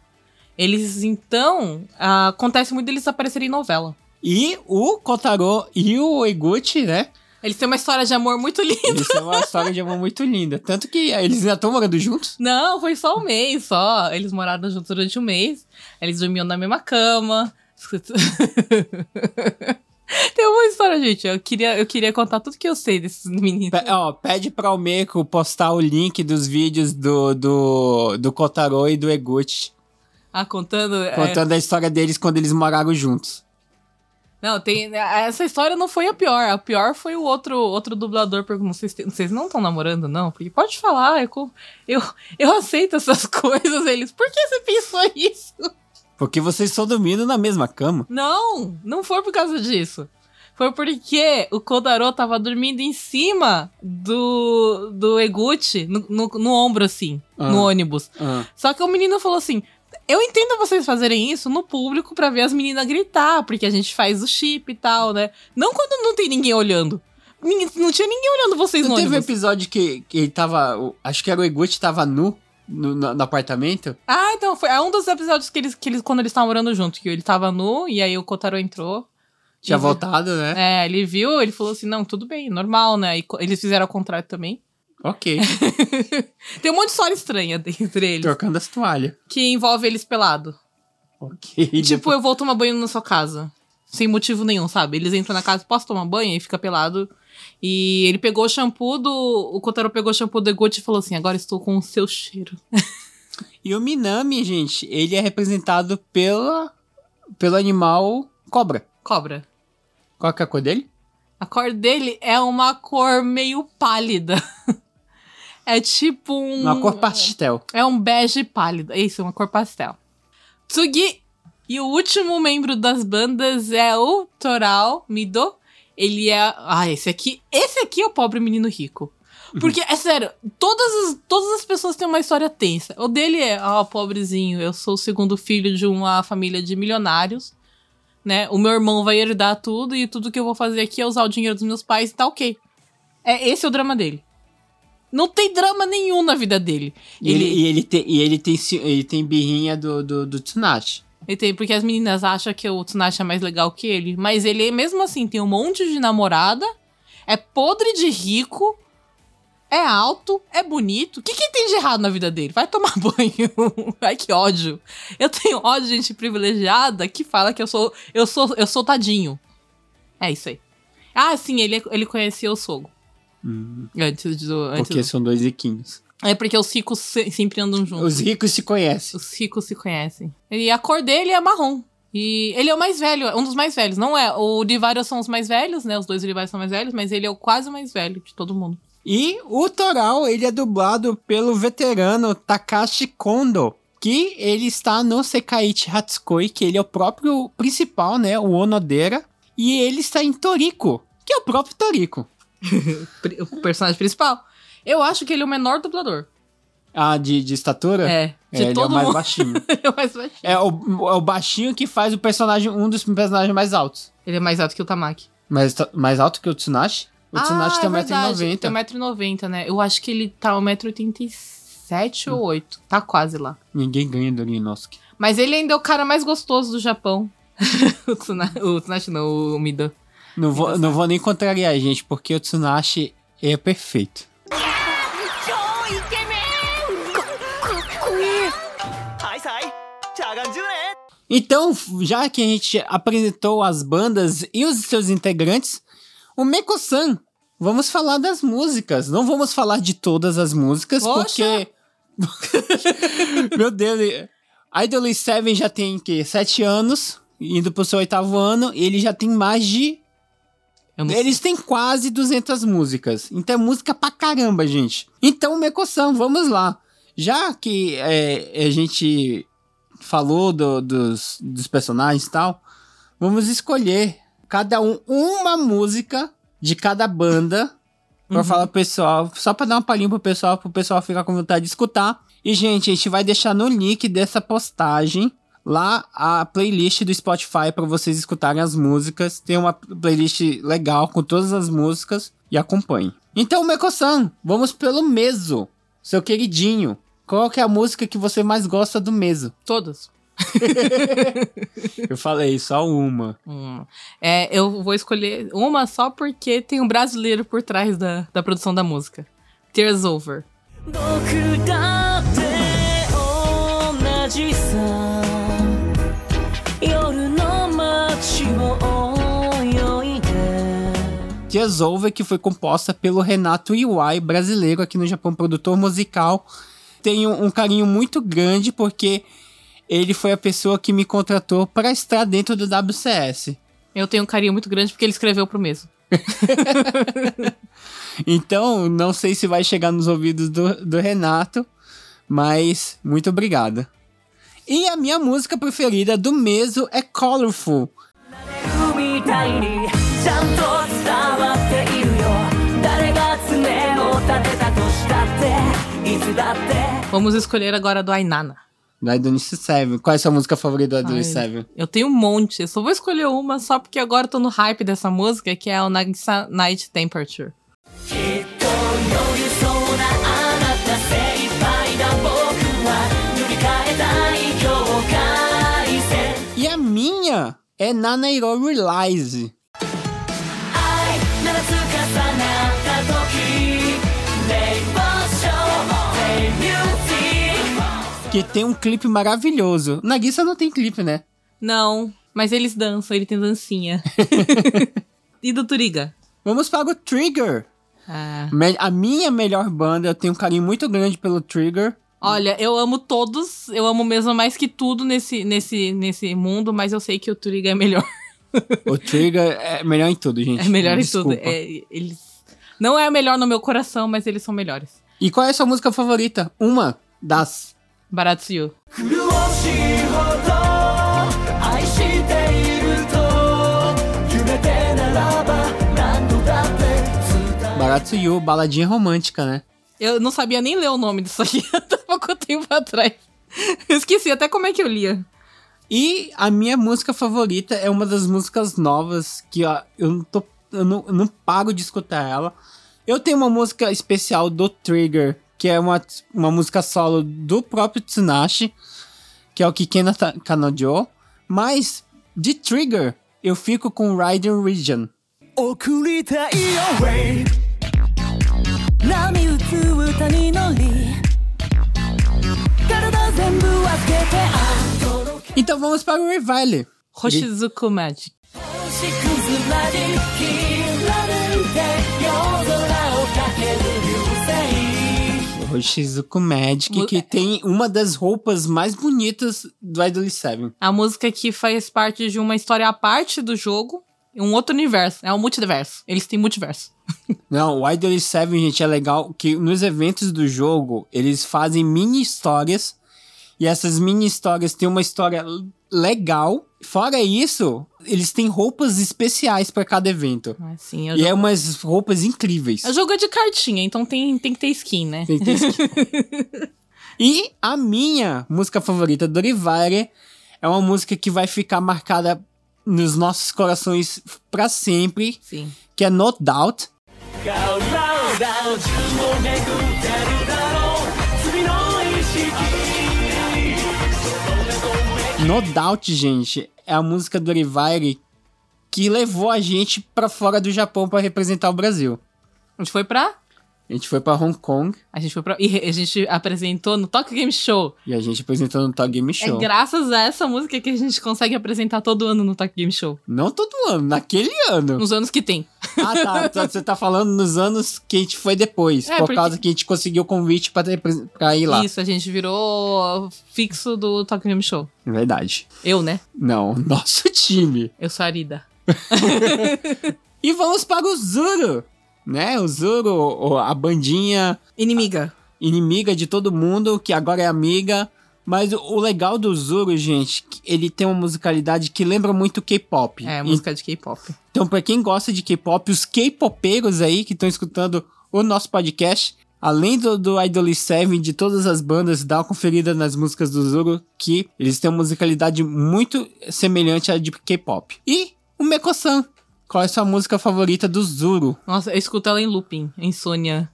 B: Eles, então, ah, acontece muito deles aparecerem em novela.
A: E o Kotaro e o Eguchi, né?
B: Eles têm uma história de amor muito linda.
A: Eles têm uma história de amor muito linda. Tanto que eles ainda estão morando juntos.
B: Não, foi só um mês só. Eles moraram juntos durante um mês. Eles dormiam na mesma cama. Tem uma história, gente. Eu queria, eu queria contar tudo que eu sei desses meninos.
A: Pe- ó, pede pra o Meiko postar o link dos vídeos do, do, do Kotaro e do Eguchi,
B: Ah, contando. é,
A: contando a história deles quando eles moraram juntos.
B: Não, tem. Essa história não foi a pior. A pior foi o outro, outro dublador perguntando: vocês, vocês não estão namorando, não? Porque pode falar, eu, co- eu, eu aceito essas coisas. Eles, por que você pensou isso?
A: Porque vocês estão dormindo na mesma cama.
B: Não, não foi por causa disso. Foi porque o Kodaro tava dormindo em cima do, do Eguchi, no, no, no ombro, assim,
A: Ah.
B: no ônibus.
A: Ah,
B: Só que o menino falou assim: Eu entendo vocês fazerem isso no público pra ver as meninas gritar, porque a gente faz o chip e tal, né? Não quando não tem ninguém olhando. Não tinha ninguém olhando vocês
A: Não
B: no
A: teve um episódio que, que ele tava. o- Acho que era o Eguchi tava nu no, no- no apartamento.
B: Ah, então foi. É um dos episódios que eles, que eles quando eles estavam morando junto, que ele tava nu e aí o Kotaro entrou.
A: Tinha voltado, né?
B: É, ele viu, ele falou assim: não, tudo bem, normal, né? E eles fizeram ao contrário também.
A: Ok.
B: Tem um monte de história estranha entre eles,
A: Trocando as toalhas.
B: que envolve eles pelado.
A: Ok.
B: Tipo, eu vou tomar banho na sua casa. Sem motivo nenhum, sabe? Eles entram na casa, posso tomar banho? E fica pelado. E ele pegou o shampoo do. O Kotaro pegou o shampoo do Eguchi e falou assim: agora estou com o seu cheiro.
A: E o Minami, gente, ele é representado pela, pelo animal cobra.
B: Cobra.
A: Qual que é a cor dele?
B: A cor dele é uma cor meio pálida. É tipo um.
A: Uma cor pastel.
B: É um bege pálido. É isso, uma cor pastel. Tsugi. E o último membro das bandas é o Toral Mido. Ele é. Ah, esse aqui. Esse aqui é o pobre menino rico. Porque, é sério, todas as, todas as pessoas têm uma história tensa. O dele é, ó, pobrezinho, eu sou o segundo filho de uma família de milionários, né? O meu irmão vai herdar tudo e tudo que eu vou fazer aqui é usar o dinheiro dos meus pais e tá ok. É, esse é o drama dele. Não tem drama nenhum na vida dele.
A: E ele, e ele, tem, e ele, tem, ele tem birrinha do, do, do Tsunashi.
B: Ele tem, porque as meninas acham que o Tsunashi é mais legal que ele. Mas ele, mesmo assim, tem um monte de namorada, é podre de rico, é alto, é bonito. O que, que tem de errado na vida dele? Vai tomar banho. Ai, que ódio. Eu tenho ódio de gente privilegiada que fala que eu sou, eu sou, eu sou tadinho. É isso aí. Ah, sim, ele, ele conhecia o Sogo. Antes do. Antes
A: Porque
B: do-
A: são dois riquinhos.
B: É porque os ricos se- sempre andam juntos.
A: Os ricos se conhecem.
B: Os ricos se conhecem. E a cor dele é marrom. E ele é o mais velho, um dos mais velhos. Não é. O Divário são os mais velhos, né? Os dois Divários são mais velhos, mas ele é o quase mais velho de todo mundo.
A: E o Toral, ele é dublado pelo veterano Takashi Kondo, que ele está no Sekaiichi Hatsukoi, que ele é o próprio principal, né? O Onodera. E ele está em Toriko, que é o próprio Toriko.
B: O personagem principal. Eu acho que ele é o menor dublador.
A: Ah, de, de estatura?
B: É. De
A: É, ele é o mais baixinho.
B: é o mais baixinho.
A: É o, é o baixinho que faz o personagem, um dos personagens mais altos.
B: Ele é mais alto que o Tamaki.
A: Mais, mais alto que o Tsunashi? O Tsunashi
B: ah,
A: tem
B: é verdade.
A: 1,90m.
B: Tem 1,90m, né? Eu acho que ele tá 1,87m ou 8 Tá quase lá.
A: Ninguém ganha do Inosuke.
B: Mas ele ainda é o cara mais gostoso do Japão. o, Tsunashi, o Tsunashi não, o Mido.
A: Não vou, então não tá. vou nem contrariar a gente, porque o Tsunashi é perfeito. Então, já que a gente apresentou as bandas e os seus integrantes, o Meko-san, vamos falar das músicas. Não vamos falar de todas as músicas,
B: Poxa.
A: porque. Meu Deus, Idol 7 já tem que? 7 anos, indo pro seu oitavo ano, e ele já tem mais de eles têm quase 200 músicas. Então é música pra caramba, gente. Então, Mecoção, vamos lá. Já que é, a gente falou do- dos, dos personagens e tal, vamos escolher cada um uma música de cada banda pra falar pro pessoal, só pra dar uma palhinha pro pessoal, pro pessoal ficar com vontade de escutar. E, gente, a gente vai deixar no link dessa postagem lá a playlist do Spotify pra vocês escutarem as músicas. Tem uma playlist legal com todas as músicas e acompanhe. Então, Meko-san, vamos pelo Meso, seu queridinho. Qual que é a música que você mais gosta do Meso?
B: Todas.
A: Eu falei só uma.
B: Hum. É, eu vou escolher uma só porque tem um brasileiro por trás da, da produção da música. Tears Over.
A: Tears Over, que foi composta pelo Renato Iwai, brasileiro aqui no Japão, produtor musical. Tenho um carinho muito grande porque ele foi a pessoa que me contratou para estar dentro do WCS.
B: Eu tenho um carinho muito grande porque ele escreveu pro mesmo.
A: Então, não sei se vai chegar nos ouvidos do, do Renato, mas muito obrigada. E a minha música preferida do Meso é Colorful.
B: Vamos escolher agora do Ainana.
A: Do Adonis Seven. Qual é a sua música favorita do
B: Adonis
A: Seven?
B: Eu tenho um monte. Eu só vou escolher uma só porque agora eu tô no hype dessa música, que é o Nagisa Night Temperature.
A: E a minha é Nanairo Realize. Que tem um clipe maravilhoso. Nagisa não tem clipe, né?
B: Não, mas eles dançam, ele tem dancinha. e do Turiga?
A: Vamos para o Trigger.
B: Ah.
A: A minha melhor banda, eu tenho um carinho muito grande pelo Trigger.
B: Olha, eu amo todos, eu amo mesmo mais que tudo nesse, nesse, nesse mundo, mas eu sei que o Turiga é melhor.
A: O Trigger é melhor em tudo, gente.
B: É melhor em
A: Desculpa.
B: tudo. É, eles... Não é melhor no meu coração, mas eles são melhores.
A: E qual é a sua música favorita? Uma das.
B: Baratsuyu.
A: Baratsuyu, baladinha romântica, né?
B: Eu não sabia nem ler o nome disso aqui até pouco tempo atrás. Eu esqueci até como é que eu lia.
A: E a minha música favorita é uma das músicas novas que ó, eu, não tô, eu, não, eu não pago de escutar ela. Eu tenho uma música especial do Trigger que é uma, uma música solo do próprio Tsunashi, que é o Kikena Ta- Kanojo. Mas de Trigger, eu fico com Rider Region.
C: 送りたいよ Way 波打つ歌に乗り体全部分けてあ届け
A: Então vamos para o Revile.
B: Hoshizuku Magic.
C: 星屑らじきら
A: O Shizuku Magic, que tem uma das roupas mais bonitas do Idol 7.
B: A música que faz parte de uma história à parte do jogo. Um outro universo. É um multiverso. Eles têm multiverso.
A: Não, o Idol 7, gente, é legal que nos eventos do jogo, eles fazem mini histórias. E essas mini histórias têm uma história legal. Fora isso, eles têm roupas especiais para cada evento.
B: Ah,
A: e é jogo... é umas roupas incríveis.
B: O jogo é de cartinha, então tem, tem que ter skin, né?
A: Tem que ter skin. e a minha música favorita do Rivare é uma música que vai ficar marcada nos nossos corações para sempre.
B: Sim.
A: Que é No Doubt. No Doubt, gente, é a música do Rivire que levou a gente pra fora do Japão pra representar o Brasil.
B: A gente foi pra
A: A gente foi pra Hong Kong
B: A gente foi pra, e a gente apresentou no Tokyo Game Show.
A: e a gente apresentou no Tog Game Show.
B: É graças a essa música que a gente consegue apresentar todo ano no Tokyo Game Show.
A: Não todo ano, naquele ano.
B: Nos anos que tem.
A: Ah, tá. tá, Você tá falando nos anos que a gente foi depois.
B: É,
A: por
B: porque-
A: causa que a gente conseguiu o convite pra, ter- pra ir lá.
B: Isso, a gente virou fixo do Tokyo Game Show.
A: É Verdade.
B: Eu, né?
A: Não, nosso time.
B: Eu sou a Arida.
A: E vamos para o Zuro, né? O Zuro, o- a bandinha
B: Inimiga.
A: inimiga de todo mundo, que agora é amiga. Mas o- legal do Zuro, gente, ele tem uma musicalidade que lembra muito K-pop.
B: É, música de K-pop.
A: Então, pra quem gosta de K-pop, os K-popeiros aí que estão escutando o nosso podcast, além do, do Idol 7, de todas as bandas, dá uma conferida nas músicas do Zuro, que eles têm uma musicalidade muito semelhante à de K-pop. E o Meko-san, qual é sua música favorita do Zuru?
B: Nossa, eu escuto ela em looping,
D: insônia.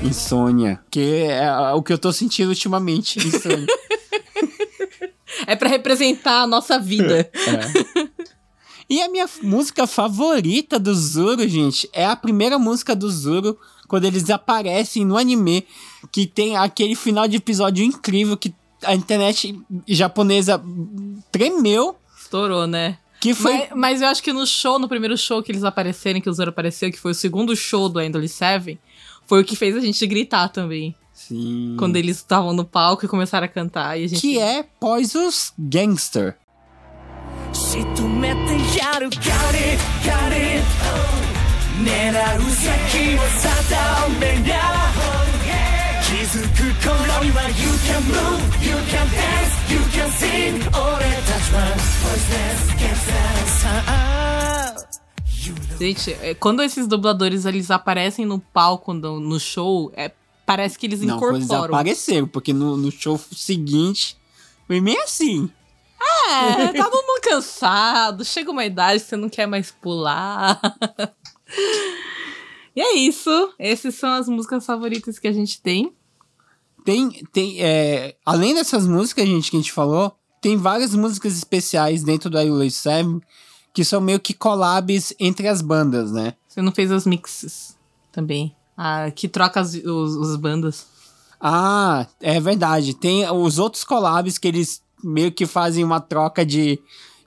A: Insônia. Que é o que eu tô sentindo ultimamente. Insônia.
B: é para representar a nossa vida. É.
A: E a minha música favorita do Zuru, gente, é a primeira música do Zuru, quando eles aparecem no anime, que tem aquele final de episódio incrível que a internet japonesa tremeu,
B: Estourou, né?
A: que foi...
B: Mas, mas eu acho que no show, no primeiro show que eles apareceram, que o Zoro apareceu, que foi o segundo show do Endless Seven, foi o que fez a gente gritar também.
A: Sim.
B: Quando eles estavam no palco e começaram a cantar. E a gente...
A: Que é Pós os Gangster.
D: 仕留めてやる Got it, got it 狙う先を定めりゃ気づく頃には You can move, you can dance, you can sing 俺たちは Voiceless Gangsters さあ
B: Gente, é, quando esses dubladores eles aparecem no palco, no, no show, é, parece que eles
A: Não, quando eles
B: incorporam.
A: apareceram, porque no, no show seguinte foi meio assim.
B: É, tá todo mundo cansado, chega uma idade que você não quer mais pular. e é isso. Essas são as músicas favoritas que a gente tem.
A: Tem, tem, é, além dessas músicas, gente, que a gente falou, tem várias músicas especiais dentro do Idol 7 que são meio que collabs entre as bandas, né?
B: Você não fez as mixes também. Ah, que troca as os, os bandas.
A: Ah, é verdade. Tem os outros collabs que eles meio que fazem uma troca de,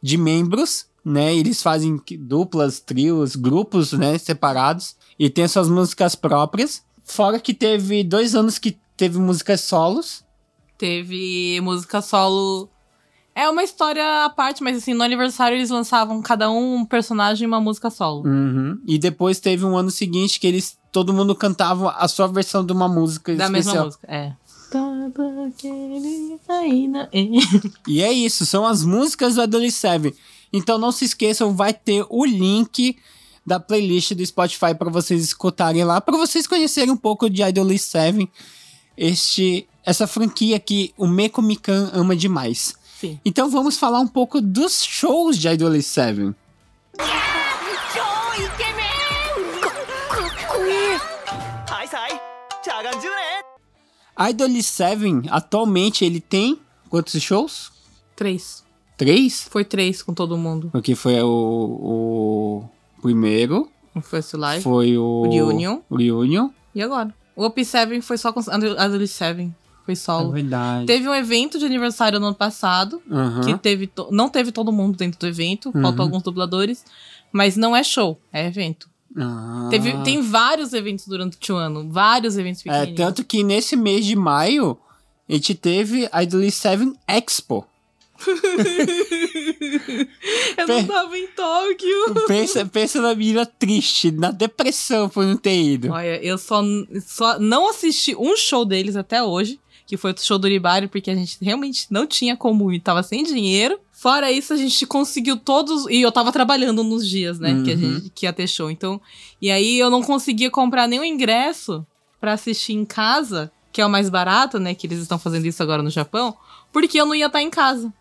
A: de membros, né? Eles fazem duplas, trios, grupos, né? Separados. E tem suas músicas próprias. Fora que teve dois anos que teve músicas solos.
B: Teve música solo. É uma história à parte, mas assim, no aniversário eles lançavam cada um um personagem e uma música solo.
A: Uhum. E depois teve um ano seguinte que eles todo mundo cantava a sua versão de uma música
B: Da mesma
A: especial.
B: música, é.
A: E é isso, são as músicas do 7. Então não se esqueçam, vai ter o link da playlist do Spotify para vocês escutarem lá, para vocês conhecerem um pouco de Idolice 7, este, essa franquia que o Meko Mikan ama demais.
B: Sim.
A: Então vamos falar um pouco dos shows de Idolice 7. Idolice 7 atualmente ele tem quantos shows?
B: Três.
A: Três?
B: Foi três com todo mundo.
A: Porque foi o, o primeiro,
B: No First Live.
A: foi o...
B: O Reunion.
A: O Reunion.
B: E agora? O Op7 foi só com Adult 7. Foi
A: É
B: solo.
A: verdade.
B: Teve um evento de aniversário no ano passado, que teve to- não teve todo mundo dentro do evento,
A: Uhum.
B: faltou alguns dubladores, mas não é show, é evento.
A: Ah.
B: Teve, tem vários eventos durante o ano, vários eventos
A: É,
B: pequenininhos.
A: tanto que nesse mês de maio, a gente teve a Idol 7 Expo.
B: Eu não tava em Tóquio.
A: Pensa, pensa na menina triste, na depressão por não ter ido.
B: Olha, eu só, só não assisti um show deles até hoje, que foi o show do Uribari, porque a gente realmente não tinha como ir, tava sem dinheiro. Fora isso, a gente conseguiu todos. E eu tava trabalhando nos dias, né? Que, a
A: Uhum.
B: gente, que ia ter show. Então. E aí eu não conseguia comprar nenhum ingresso pra assistir em casa, que é o mais barato, né? Que eles estão fazendo isso agora no Japão, porque eu não ia estar em casa.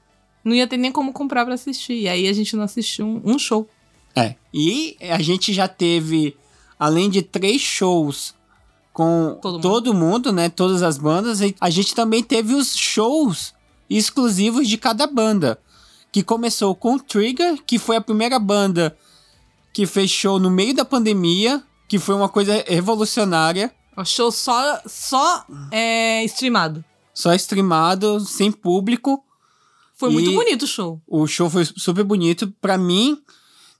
B: Não ia ter nem como comprar pra assistir. E aí a gente não assistiu um, um show.
A: É. E a gente já teve, além de três shows com
B: Todo
A: todo
B: mundo.
A: mundo, né? Todas as bandas, e a gente também teve os shows exclusivos de cada banda. que começou com o Trigger, que foi a primeira banda que fechou no meio da pandemia, que foi uma coisa revolucionária,
B: O show só, só é, streamado.
A: só streamado, sem público.
B: Foi
A: E-
B: muito bonito o show.
A: O show foi super bonito. Pra mim,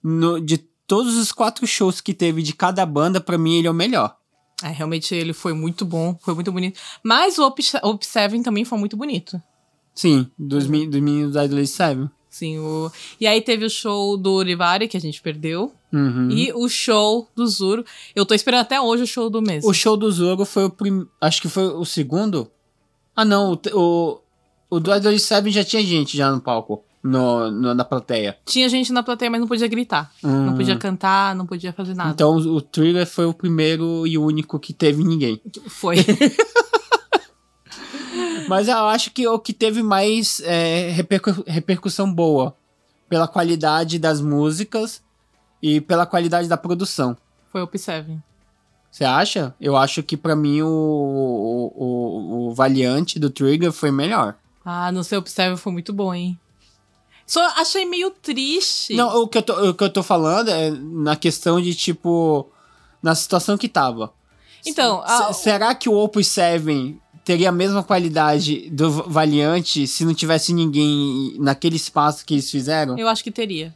A: no- de todos os quatro shows que teve de cada banda, pra mim ele é o melhor.
B: É, realmente ele foi muito bom, foi muito bonito. Mas o Op, 7 também foi muito bonito.
A: Sim, dos, dos meninos da Idol Seven.
B: Sim, o... E aí teve o show do Orivari, que a gente perdeu.
A: Uhum.
B: E o show do Zuro. Eu tô esperando até hoje o show do mês.
A: O show do Zoro foi o primeiro. Acho que foi o segundo. Ah, não. O, o, o do Idol Seven já tinha gente já no palco. No, no- na plateia.
B: Tinha gente na plateia, mas não podia gritar. Não
A: Hum.
B: podia cantar, não podia fazer nada.
A: Então o, Thriller foi o primeiro e único que teve ninguém.
B: Foi.
A: Mas eu acho que o que teve mais é, repercu- repercussão boa. Pela qualidade das músicas e pela qualidade da produção.
B: foi o Op 7.
A: Você acha? Eu acho que pra mim o, o, o, o Valiante do Trigger foi melhor.
B: Ah, não sei, o Op 7 foi muito bom, hein? Só achei meio triste.
A: Não, o que, eu tô, o que eu tô falando é na questão de, tipo, na situação que tava.
B: Então, a-
A: será que o Opus 7 teria a mesma qualidade do Valiante se não tivesse ninguém naquele espaço que eles fizeram?
B: eu acho que teria.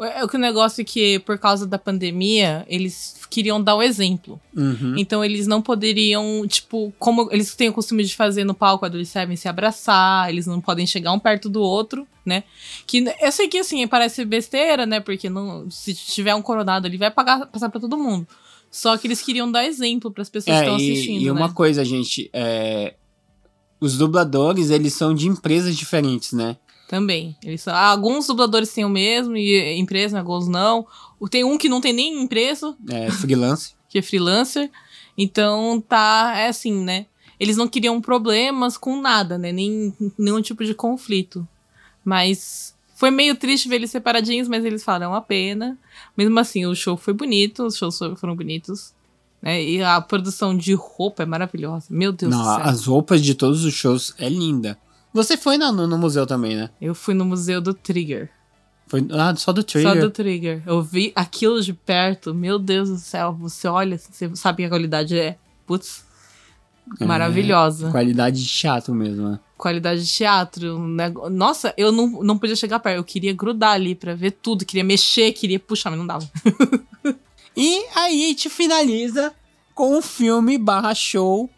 B: É o que o negócio é que, por causa da pandemia, eles queriam dar o exemplo.
A: Uhum.
B: Então eles não poderiam, tipo, como eles têm o costume de fazer no palco a Adolescente Seven se abraçar, eles não podem chegar um perto do outro, né? Que eu sei que assim, parece besteira, né? Porque não, se tiver um coronado ali, vai pagar, passar pra todo mundo. Só que eles queriam dar exemplo pras pessoas que
A: É,
B: estão
A: e,
B: assistindo,
A: e uma
B: né?
A: coisa, gente, é, os dubladores, eles são de empresas diferentes, né?
B: Também. Eles alguns dubladores têm o mesmo, e empresa, alguns não. Tem um que não tem nem empresa,
A: É, freelance.
B: que é freelancer. Então tá, é assim, né? Eles não queriam problemas com nada, né? Nem nenhum tipo de conflito. Mas foi meio triste ver eles separadinhos, mas eles falaram "É uma pena. Mesmo assim, o show foi bonito, os shows foram bonitos. Né? E a produção de roupa é maravilhosa. Meu Deus
A: Não,
B: do céu.
A: as roupas de todos os shows é linda. Você foi no, no, museu também, né?
B: Eu fui no museu do Trigger.
A: Foi, ah, só do trailer.
B: Só do Trigger. Eu vi aquilo de perto. Meu Deus do céu. Você olha, você sabe que a qualidade é. Putz.
A: É.
B: Maravilhosa.
A: Qualidade de teatro mesmo, né?
B: Qualidade de teatro. nego- Nossa, eu não, não podia chegar perto. Eu queria grudar ali pra ver tudo. Queria mexer, queria puxar, mas não dava.
A: E aí a gente finaliza com o filme barra show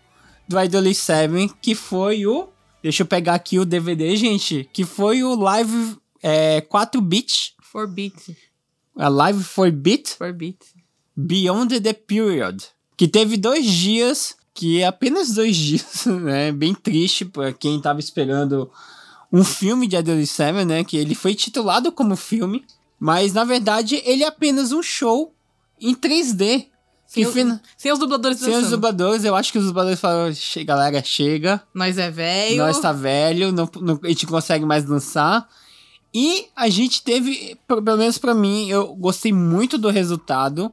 A: do Idol 7, que foi o... Deixa eu pegar aqui o DVD, gente. Que foi o Live é, 4-bit.
B: 4 bit.
A: A Live 4-bit
B: 4 bit.
A: Beyond the Period. Que teve dois dias, que é apenas dois dias, né? Bem triste pra quem tava esperando um filme de Idol 7, né? Que ele foi titulado como filme, mas na verdade ele é apenas um show em 3D.
B: Sem, os-
A: fina-
B: sem os dubladores
A: Sem os dubladores, eu acho que os dubladores falaram, "Che- galera, chega,
B: Nós é velho.
A: nós tá velho, não, não- a gente consegue mais dançar. E a gente teve, pelo menos pra mim, eu gostei muito do resultado.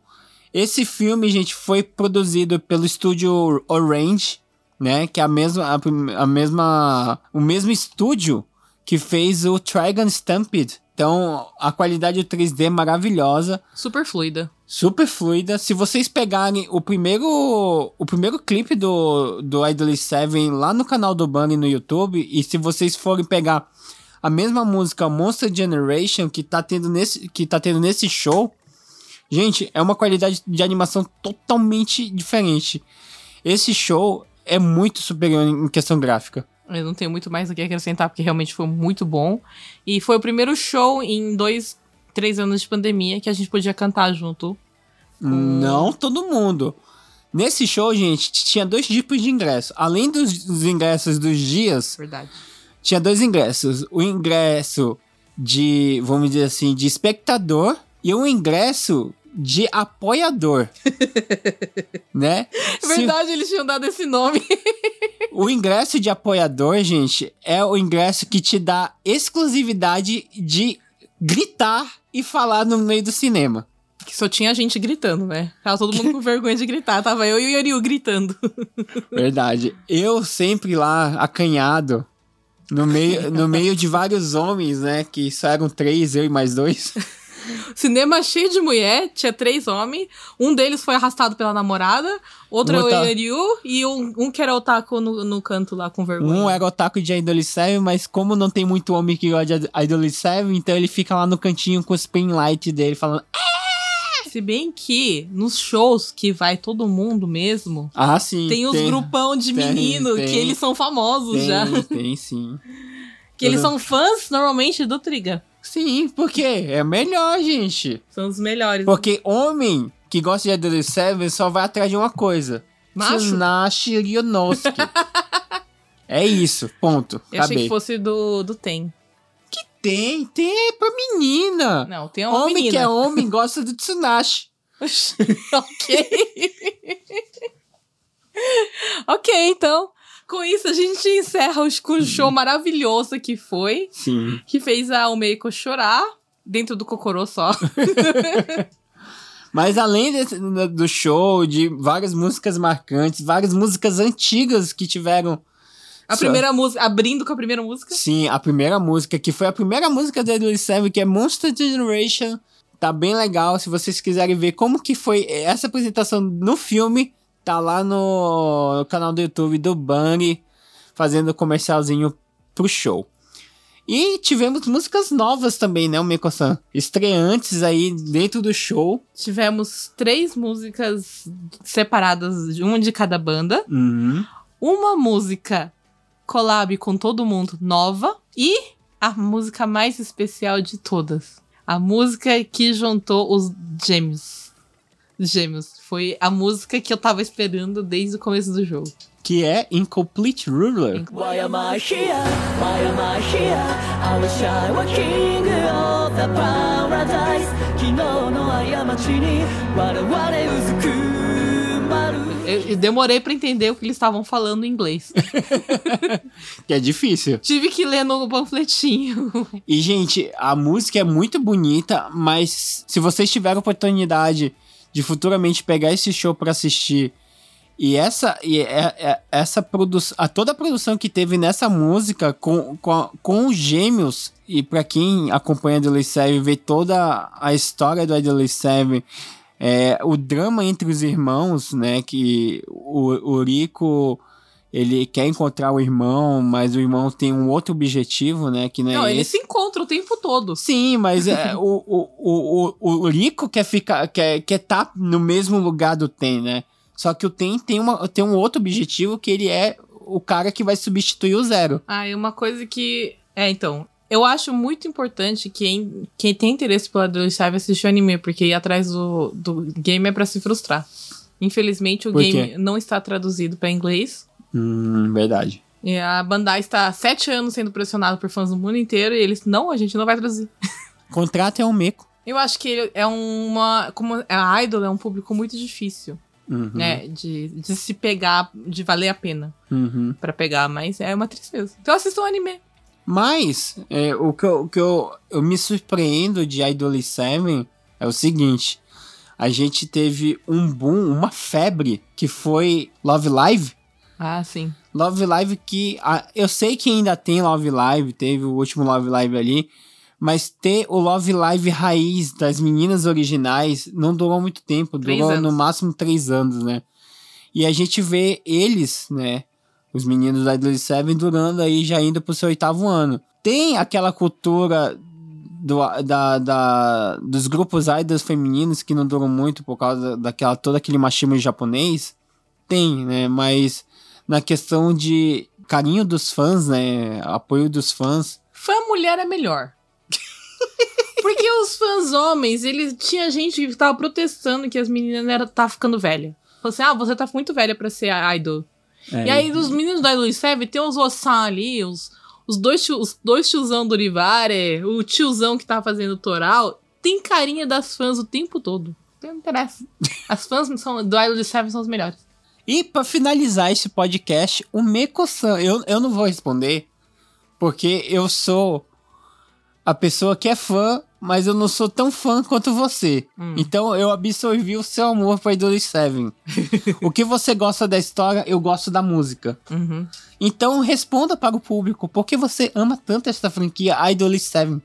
A: Esse filme, gente, foi produzido pelo estúdio Orange, né? Que é a mesma, a, a mesma, o mesmo estúdio que fez o Trigon Stampede. Então, a qualidade do 3D é maravilhosa
B: Super fluida.
A: super fluida. Se vocês pegarem o primeiro o primeiro clipe do, do Idol 7 lá no canal do Bunny no YouTube, e se vocês forem pegar a mesma música Monster Generation que tá tendo nesse, que tá tendo nesse show, gente, é uma qualidade de animação totalmente diferente. Esse show é muito superior em questão gráfica.
B: Eu não tenho muito mais o que acrescentar, porque realmente foi muito bom. E foi o primeiro show em dois, três anos de pandemia que a gente podia cantar junto.
A: Não todo mundo. Nesse show, gente, tinha dois tipos de ingresso. Além dos, dos ingressos dos dias,
B: Verdade.
A: tinha dois ingressos. O ingresso de, vamos dizer assim, de espectador e o ingresso de apoiador. né?
B: É
A: Se-
B: verdade, eles tinham dado esse nome.
A: o ingresso de apoiador, gente, é o ingresso que te dá exclusividade de gritar e falar no meio do cinema.
B: que só tinha gente gritando, né? Tava todo mundo com vergonha de gritar. Tava eu e o Yoriu gritando.
A: Verdade. Eu sempre lá, acanhado, No meio, no meio de vários homens, né? Que só eram três, eu e mais dois.
B: Cinema cheio de mulher, tinha três homens. Um deles foi arrastado pela namorada, outro
A: Um
B: é o Yoriu e um, um que era otaku no, no canto lá com vergonha.
A: Um era otaku de Idol 7, mas como não tem muito homem que gosta de Idol 7, então ele fica lá no cantinho com os pin light dele falando.
B: Se bem que nos shows que vai todo mundo mesmo,
A: Ah, sim.
B: tem os grupão de
A: tem,
B: menino
A: tem.
B: que eles são famosos
A: tem,
B: já.
A: Tem sim.
B: Que eles
A: Uhum.
B: são fãs normalmente do Triga.
A: Sim, porque é melhor, gente.
B: São os melhores.
A: Porque homem que gosta de Idol 7 só vai atrás de uma coisa.
B: Macho?
A: Tsunashi Ryonosuke. é isso, ponto.
B: Eu achei
A: Acabei.
B: que fosse do, do Tem.
A: Tem, tem é pra menina.
B: Não, tem uma
A: homem que
B: menina.
A: é homem gosta do Tsunashi.
B: ok. ok, então. Com isso, a gente encerra o show maravilhoso que foi.
A: Sim.
B: Que fez a Almeiko chorar. Dentro do Cocorô só.
A: Mas além desse- do show, de várias músicas marcantes, várias músicas antigas que tiveram.
B: A
A: Só-
B: primeira música. Abrindo com a primeira música.
A: Sim, a primeira música, que foi a primeira música da Idol 7, que é Monster Generation. Tá bem legal. Se vocês quiserem ver como que foi essa apresentação no filme, tá lá no canal do YouTube do Bunny, fazendo comercialzinho pro show. E tivemos músicas novas também, né, o Meko-san? Estreantes aí dentro do show.
B: Tivemos três músicas separadas, uma de cada banda.
A: Uhum.
B: Uma música collab com todo mundo nova. E a música mais especial de todas. A música que juntou os gêmeos. Gêmeos. Foi a música que eu tava esperando desde o começo do jogo.
A: Que é Incomplete Ruler.
C: Why am I here? Why am I here? I wish I were king of the paradise 昨日の過ちに我々うずくまる
B: Eu, eu demorei pra entender o que eles estavam falando em inglês.
A: Que é difícil.
B: Tive que ler no panfletinho.
A: E, gente, a música é muito bonita, mas se vocês tiverem oportunidade de futuramente pegar esse show pra assistir. E essa e é- é- essa produção, a toda a produção que teve nessa música com, com, com os gêmeos e pra quem acompanha Idol 7 vê toda a história do Idol 7 é, o drama entre os irmãos, né, que o, o Rico ele quer encontrar o irmão, mas o irmão tem um outro objetivo, né, que não é
B: Não,
A: esse.
B: eles se encontram o tempo todo.
A: Sim, mas é, o, o, o, o, Rico quer ficar, quer, quer tá no mesmo lugar do Ten, né? Só que o Ten tem, uma, tem um outro objetivo que ele é o cara que vai substituir o Zero.
B: Ah, e uma coisa que. É, então. Eu acho muito importante quem, quem tem interesse pela Adolescência assistir o anime, porque ir atrás do, do game é pra se frustrar. Infelizmente, o
A: Por
B: game
A: quê?
B: não está traduzido pra inglês.
A: Hum, verdade.
B: E a Bandai está há sete anos sendo pressionada por fãs do mundo inteiro e eles, não, a gente não vai traduzir.
A: Contrato é um meco.
B: Eu acho que ele é uma. Como a Idol é um público muito difícil,
A: Uhum,
B: né? De, de se pegar, de valer a pena
A: uhum.
B: pra pegar, mas é uma tristeza. Então assistam o anime.
A: Mas é, o que, eu, o que eu, eu me surpreendo de Idol 7 é o seguinte: a gente teve um boom, uma febre que foi Love Live.
B: Ah, sim.
A: Love Live que. ah, eu sei que ainda tem Love Live, teve o último Love Live ali. Mas ter o Love Live raiz das meninas originais não durou muito tempo.
B: Três
A: durou no
B: anos.
A: máximo três anos, né? E a gente vê eles, né? Os meninos da Idol 7 durando aí, já indo pro seu oitavo ano. Tem aquela cultura do, da, da- dos grupos idols femininos que não duram muito por causa daquela todo aquele machismo japonês. Tem, né? Mas na questão de carinho dos fãs, né? Apoio dos fãs.
B: Fã mulher é melhor. Porque os fãs homens, eles tinha gente que tava protestando que as meninas era, tá ficando velha. Falou assim: ah, você tá muito velha pra ser idol.
A: É,
B: E aí, dos meninos da Idol 7, tem os Ossan ali, os, os, dois, os dois tiozão do Rivare, o tiozão que tá fazendo o Toral. Tem carinha das fãs o tempo todo. Não interessa. As fãs são, do Idol 7 são os melhores.
A: E pra finalizar esse podcast, o Meko-san, eu, eu não vou responder, porque eu sou a pessoa que é fã, mas eu não sou tão fã quanto você.
B: Hum.
A: Então eu absorvi o seu amor por Idol Seven. o que você gosta da história, eu gosto da música.
B: Uhum.
A: Então responda para o público, por que você ama tanto essa franquia Idol Seven?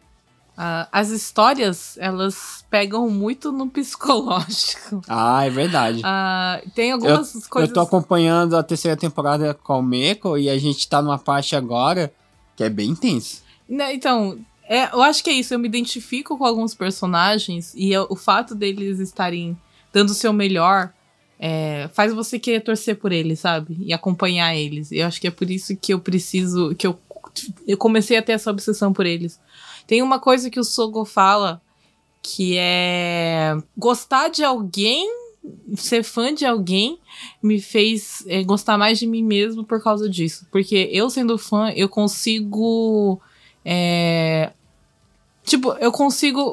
B: Ah, as histórias, elas pegam muito no psicológico.
A: Ah, é verdade.
B: Ah, tem algumas coisas.
A: Eu tô acompanhando a terceira temporada com o Meko e a gente tá numa parte agora que é bem intenso.
B: Né, Então, é, eu acho que é isso. Eu me identifico com alguns personagens e eu- o fato deles estarem dando o seu melhor é, faz você querer torcer por eles, sabe? E acompanhar eles. E eu acho que é por isso que eu preciso. que eu, eu comecei a ter essa obsessão por eles. Tem uma coisa que o Sogo fala que é gostar de alguém, ser fã de alguém, me fez é, gostar mais de mim mesmo por causa disso. Porque eu sendo fã, eu consigo. é, tipo, eu consigo.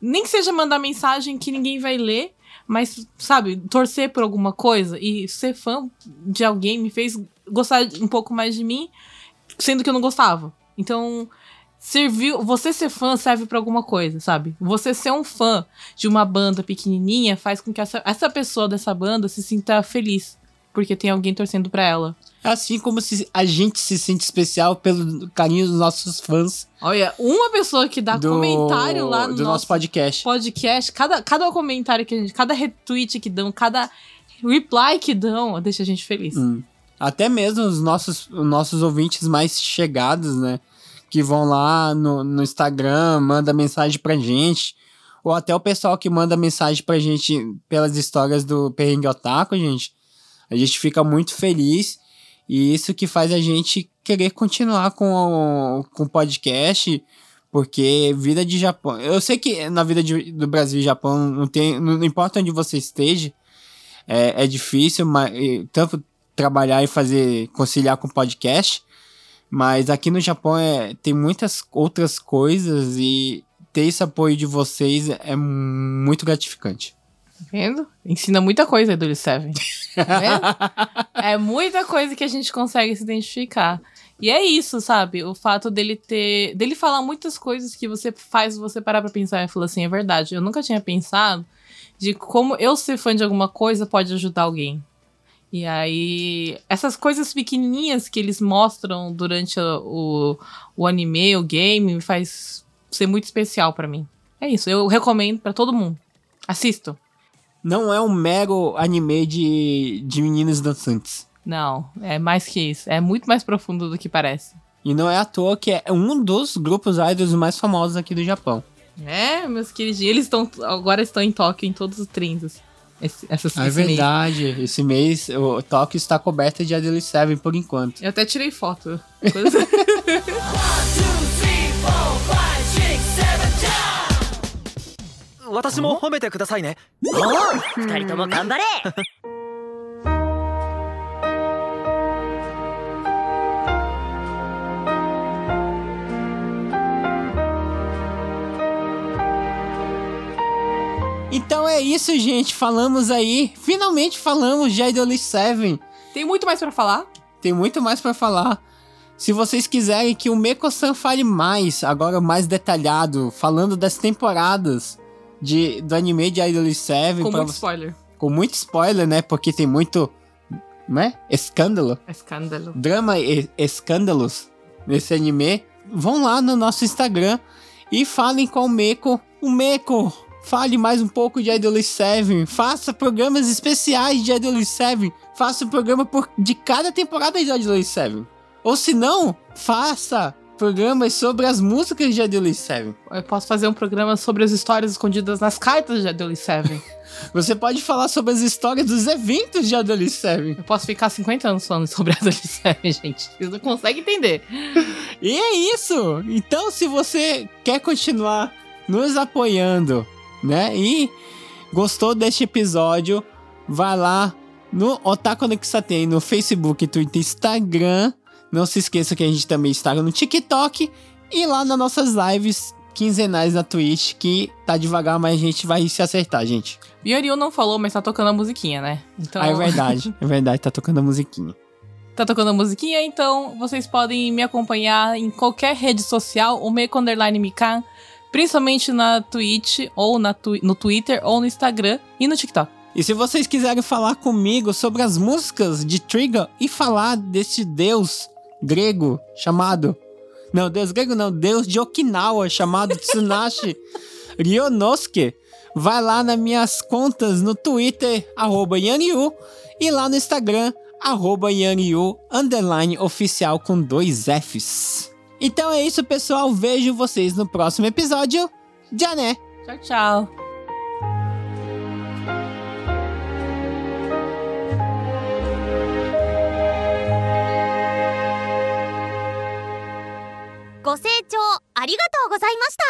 B: Nem que seja mandar mensagem que ninguém vai ler, mas, sabe, torcer por alguma coisa. E ser fã de alguém me fez gostar um pouco mais de mim, sendo que eu não gostava. Então, serviu. Você ser fã serve pra alguma coisa, sabe? Você ser um fã de uma banda pequenininha faz com que essa, essa pessoa dessa banda se sinta feliz. Porque tem alguém torcendo pra ela.
A: É assim como se a gente se sente especial pelo carinho dos nossos fãs
B: Olha, uma pessoa que dá
A: do,
B: comentário lá no
A: do nosso podcast.
B: podcast, cada, cada comentário que a gente, cada retweet que dão, cada reply que dão, deixa a gente feliz.
A: Hum. Até mesmo os nossos, os nossos ouvintes mais chegados, né? Que vão lá no, no Instagram, manda mensagem pra gente. Ou até o pessoal que manda mensagem pra gente pelas histórias do Perrengue Otaku, gente. A gente fica muito feliz. E isso que faz a gente querer continuar com o, com o podcast. Porque vida de Japão. Eu sei que na vida de- do Brasil e Japão não tem. Não importa onde você esteja. É, é difícil, mas tanto trabalhar e fazer conciliar com podcast, mas aqui no Japão é, tem muitas outras coisas e ter esse apoio de vocês é muito gratificante.
B: Tá vendo? Ensina muita coisa, Edule Seven. Tá é muita coisa que a gente consegue se identificar. E é isso, sabe? O fato dele ter. dele falar muitas coisas que você faz você parar pra pensar e falar assim, é verdade. Eu nunca tinha pensado de como eu ser fã de alguma coisa pode ajudar alguém. E aí, essas coisas pequenininhas que eles mostram durante o, o, anime, o game, me faz ser muito especial pra mim. É isso, eu recomendo pra todo mundo. Assistam.
A: Não é um mero anime de, de meninos dançantes.
B: Não, é mais que isso. É muito mais profundo do que parece.
A: E não é à toa que é um dos grupos idols mais famosos aqui do Japão.
B: É, meus queridinhos. Eles estão agora estão em Tóquio em todos os trends. Esse, essas,
A: É
B: esse mês.
A: verdade. Esse mês o Tóquio está coberta de Idol Seven por enquanto.
B: Eu até tirei foto. Coisa-
C: Two, three, four, five, six, seven, jump!
D: 私も褒めてくださいね
E: おう二人とも頑張れ
A: Então é isso, gente. Falamos aí. Finalmente falamos de Idol Seven.
B: Tem muito mais pra falar?
A: Tem muito mais pra falar. Se vocês quiserem que o Meko-san fale mais, agora mais detalhado, falando das temporadas de, do anime de Idol Seven,
B: Com
A: pra
B: muito spoiler.
A: com muito spoiler, né? Porque tem muito, né? Escândalo,
B: escândalo.
A: drama e escândalos nesse anime. Vão lá no nosso Instagram e falem com o Meko. O Meko, fale mais um pouco de Idol Seven. Faça programas especiais de Idol Seven. Faça um programa por, de cada temporada de Idol Seven. Ou se não, faça programas sobre as músicas de Idol Seven.
B: Eu posso fazer um programa sobre as histórias escondidas nas cartas de Adele Seven.
A: Você pode falar sobre as histórias dos eventos de Idol Seven.
B: Eu posso ficar 50 anos falando sobre Adele Seven, gente. Vocês não conseguem entender.
A: E é isso! Então, se você quer continuar nos apoiando, né? E gostou deste episódio, vai lá no Otaku Kisaten, no Facebook, Twitter, Instagram. Não se esqueça que a gente também está no TikTok e lá nas nossas lives quinzenais na Twitch, que tá devagar, mas a gente vai se acertar, gente.
B: Bioriu não falou, mas tá tocando a musiquinha, né? Então...
A: Ah, é verdade, é verdade, tá tocando a musiquinha.
B: tá tocando a musiquinha, então vocês podem me acompanhar em qualquer rede social, o Meiko Underline Mikan, Principalmente na Twitch, ou na twi- no Twitter, ou no Instagram e no TikTok.
A: E se vocês quiserem falar comigo sobre as músicas de Trigger e falar desse deus grego chamado. Não, deus grego não, deus de Okinawa chamado Tsunashi Ryonosuke, vai lá nas minhas contas no Twitter, arroba Yanyu, e lá no Instagram, arroba Yanyu, underline oficial com dois Fs. Então é isso, pessoal. Vejo vocês no próximo episódio. Já né?
B: Tchau, tchau.
F: ご清聴ありがとうございました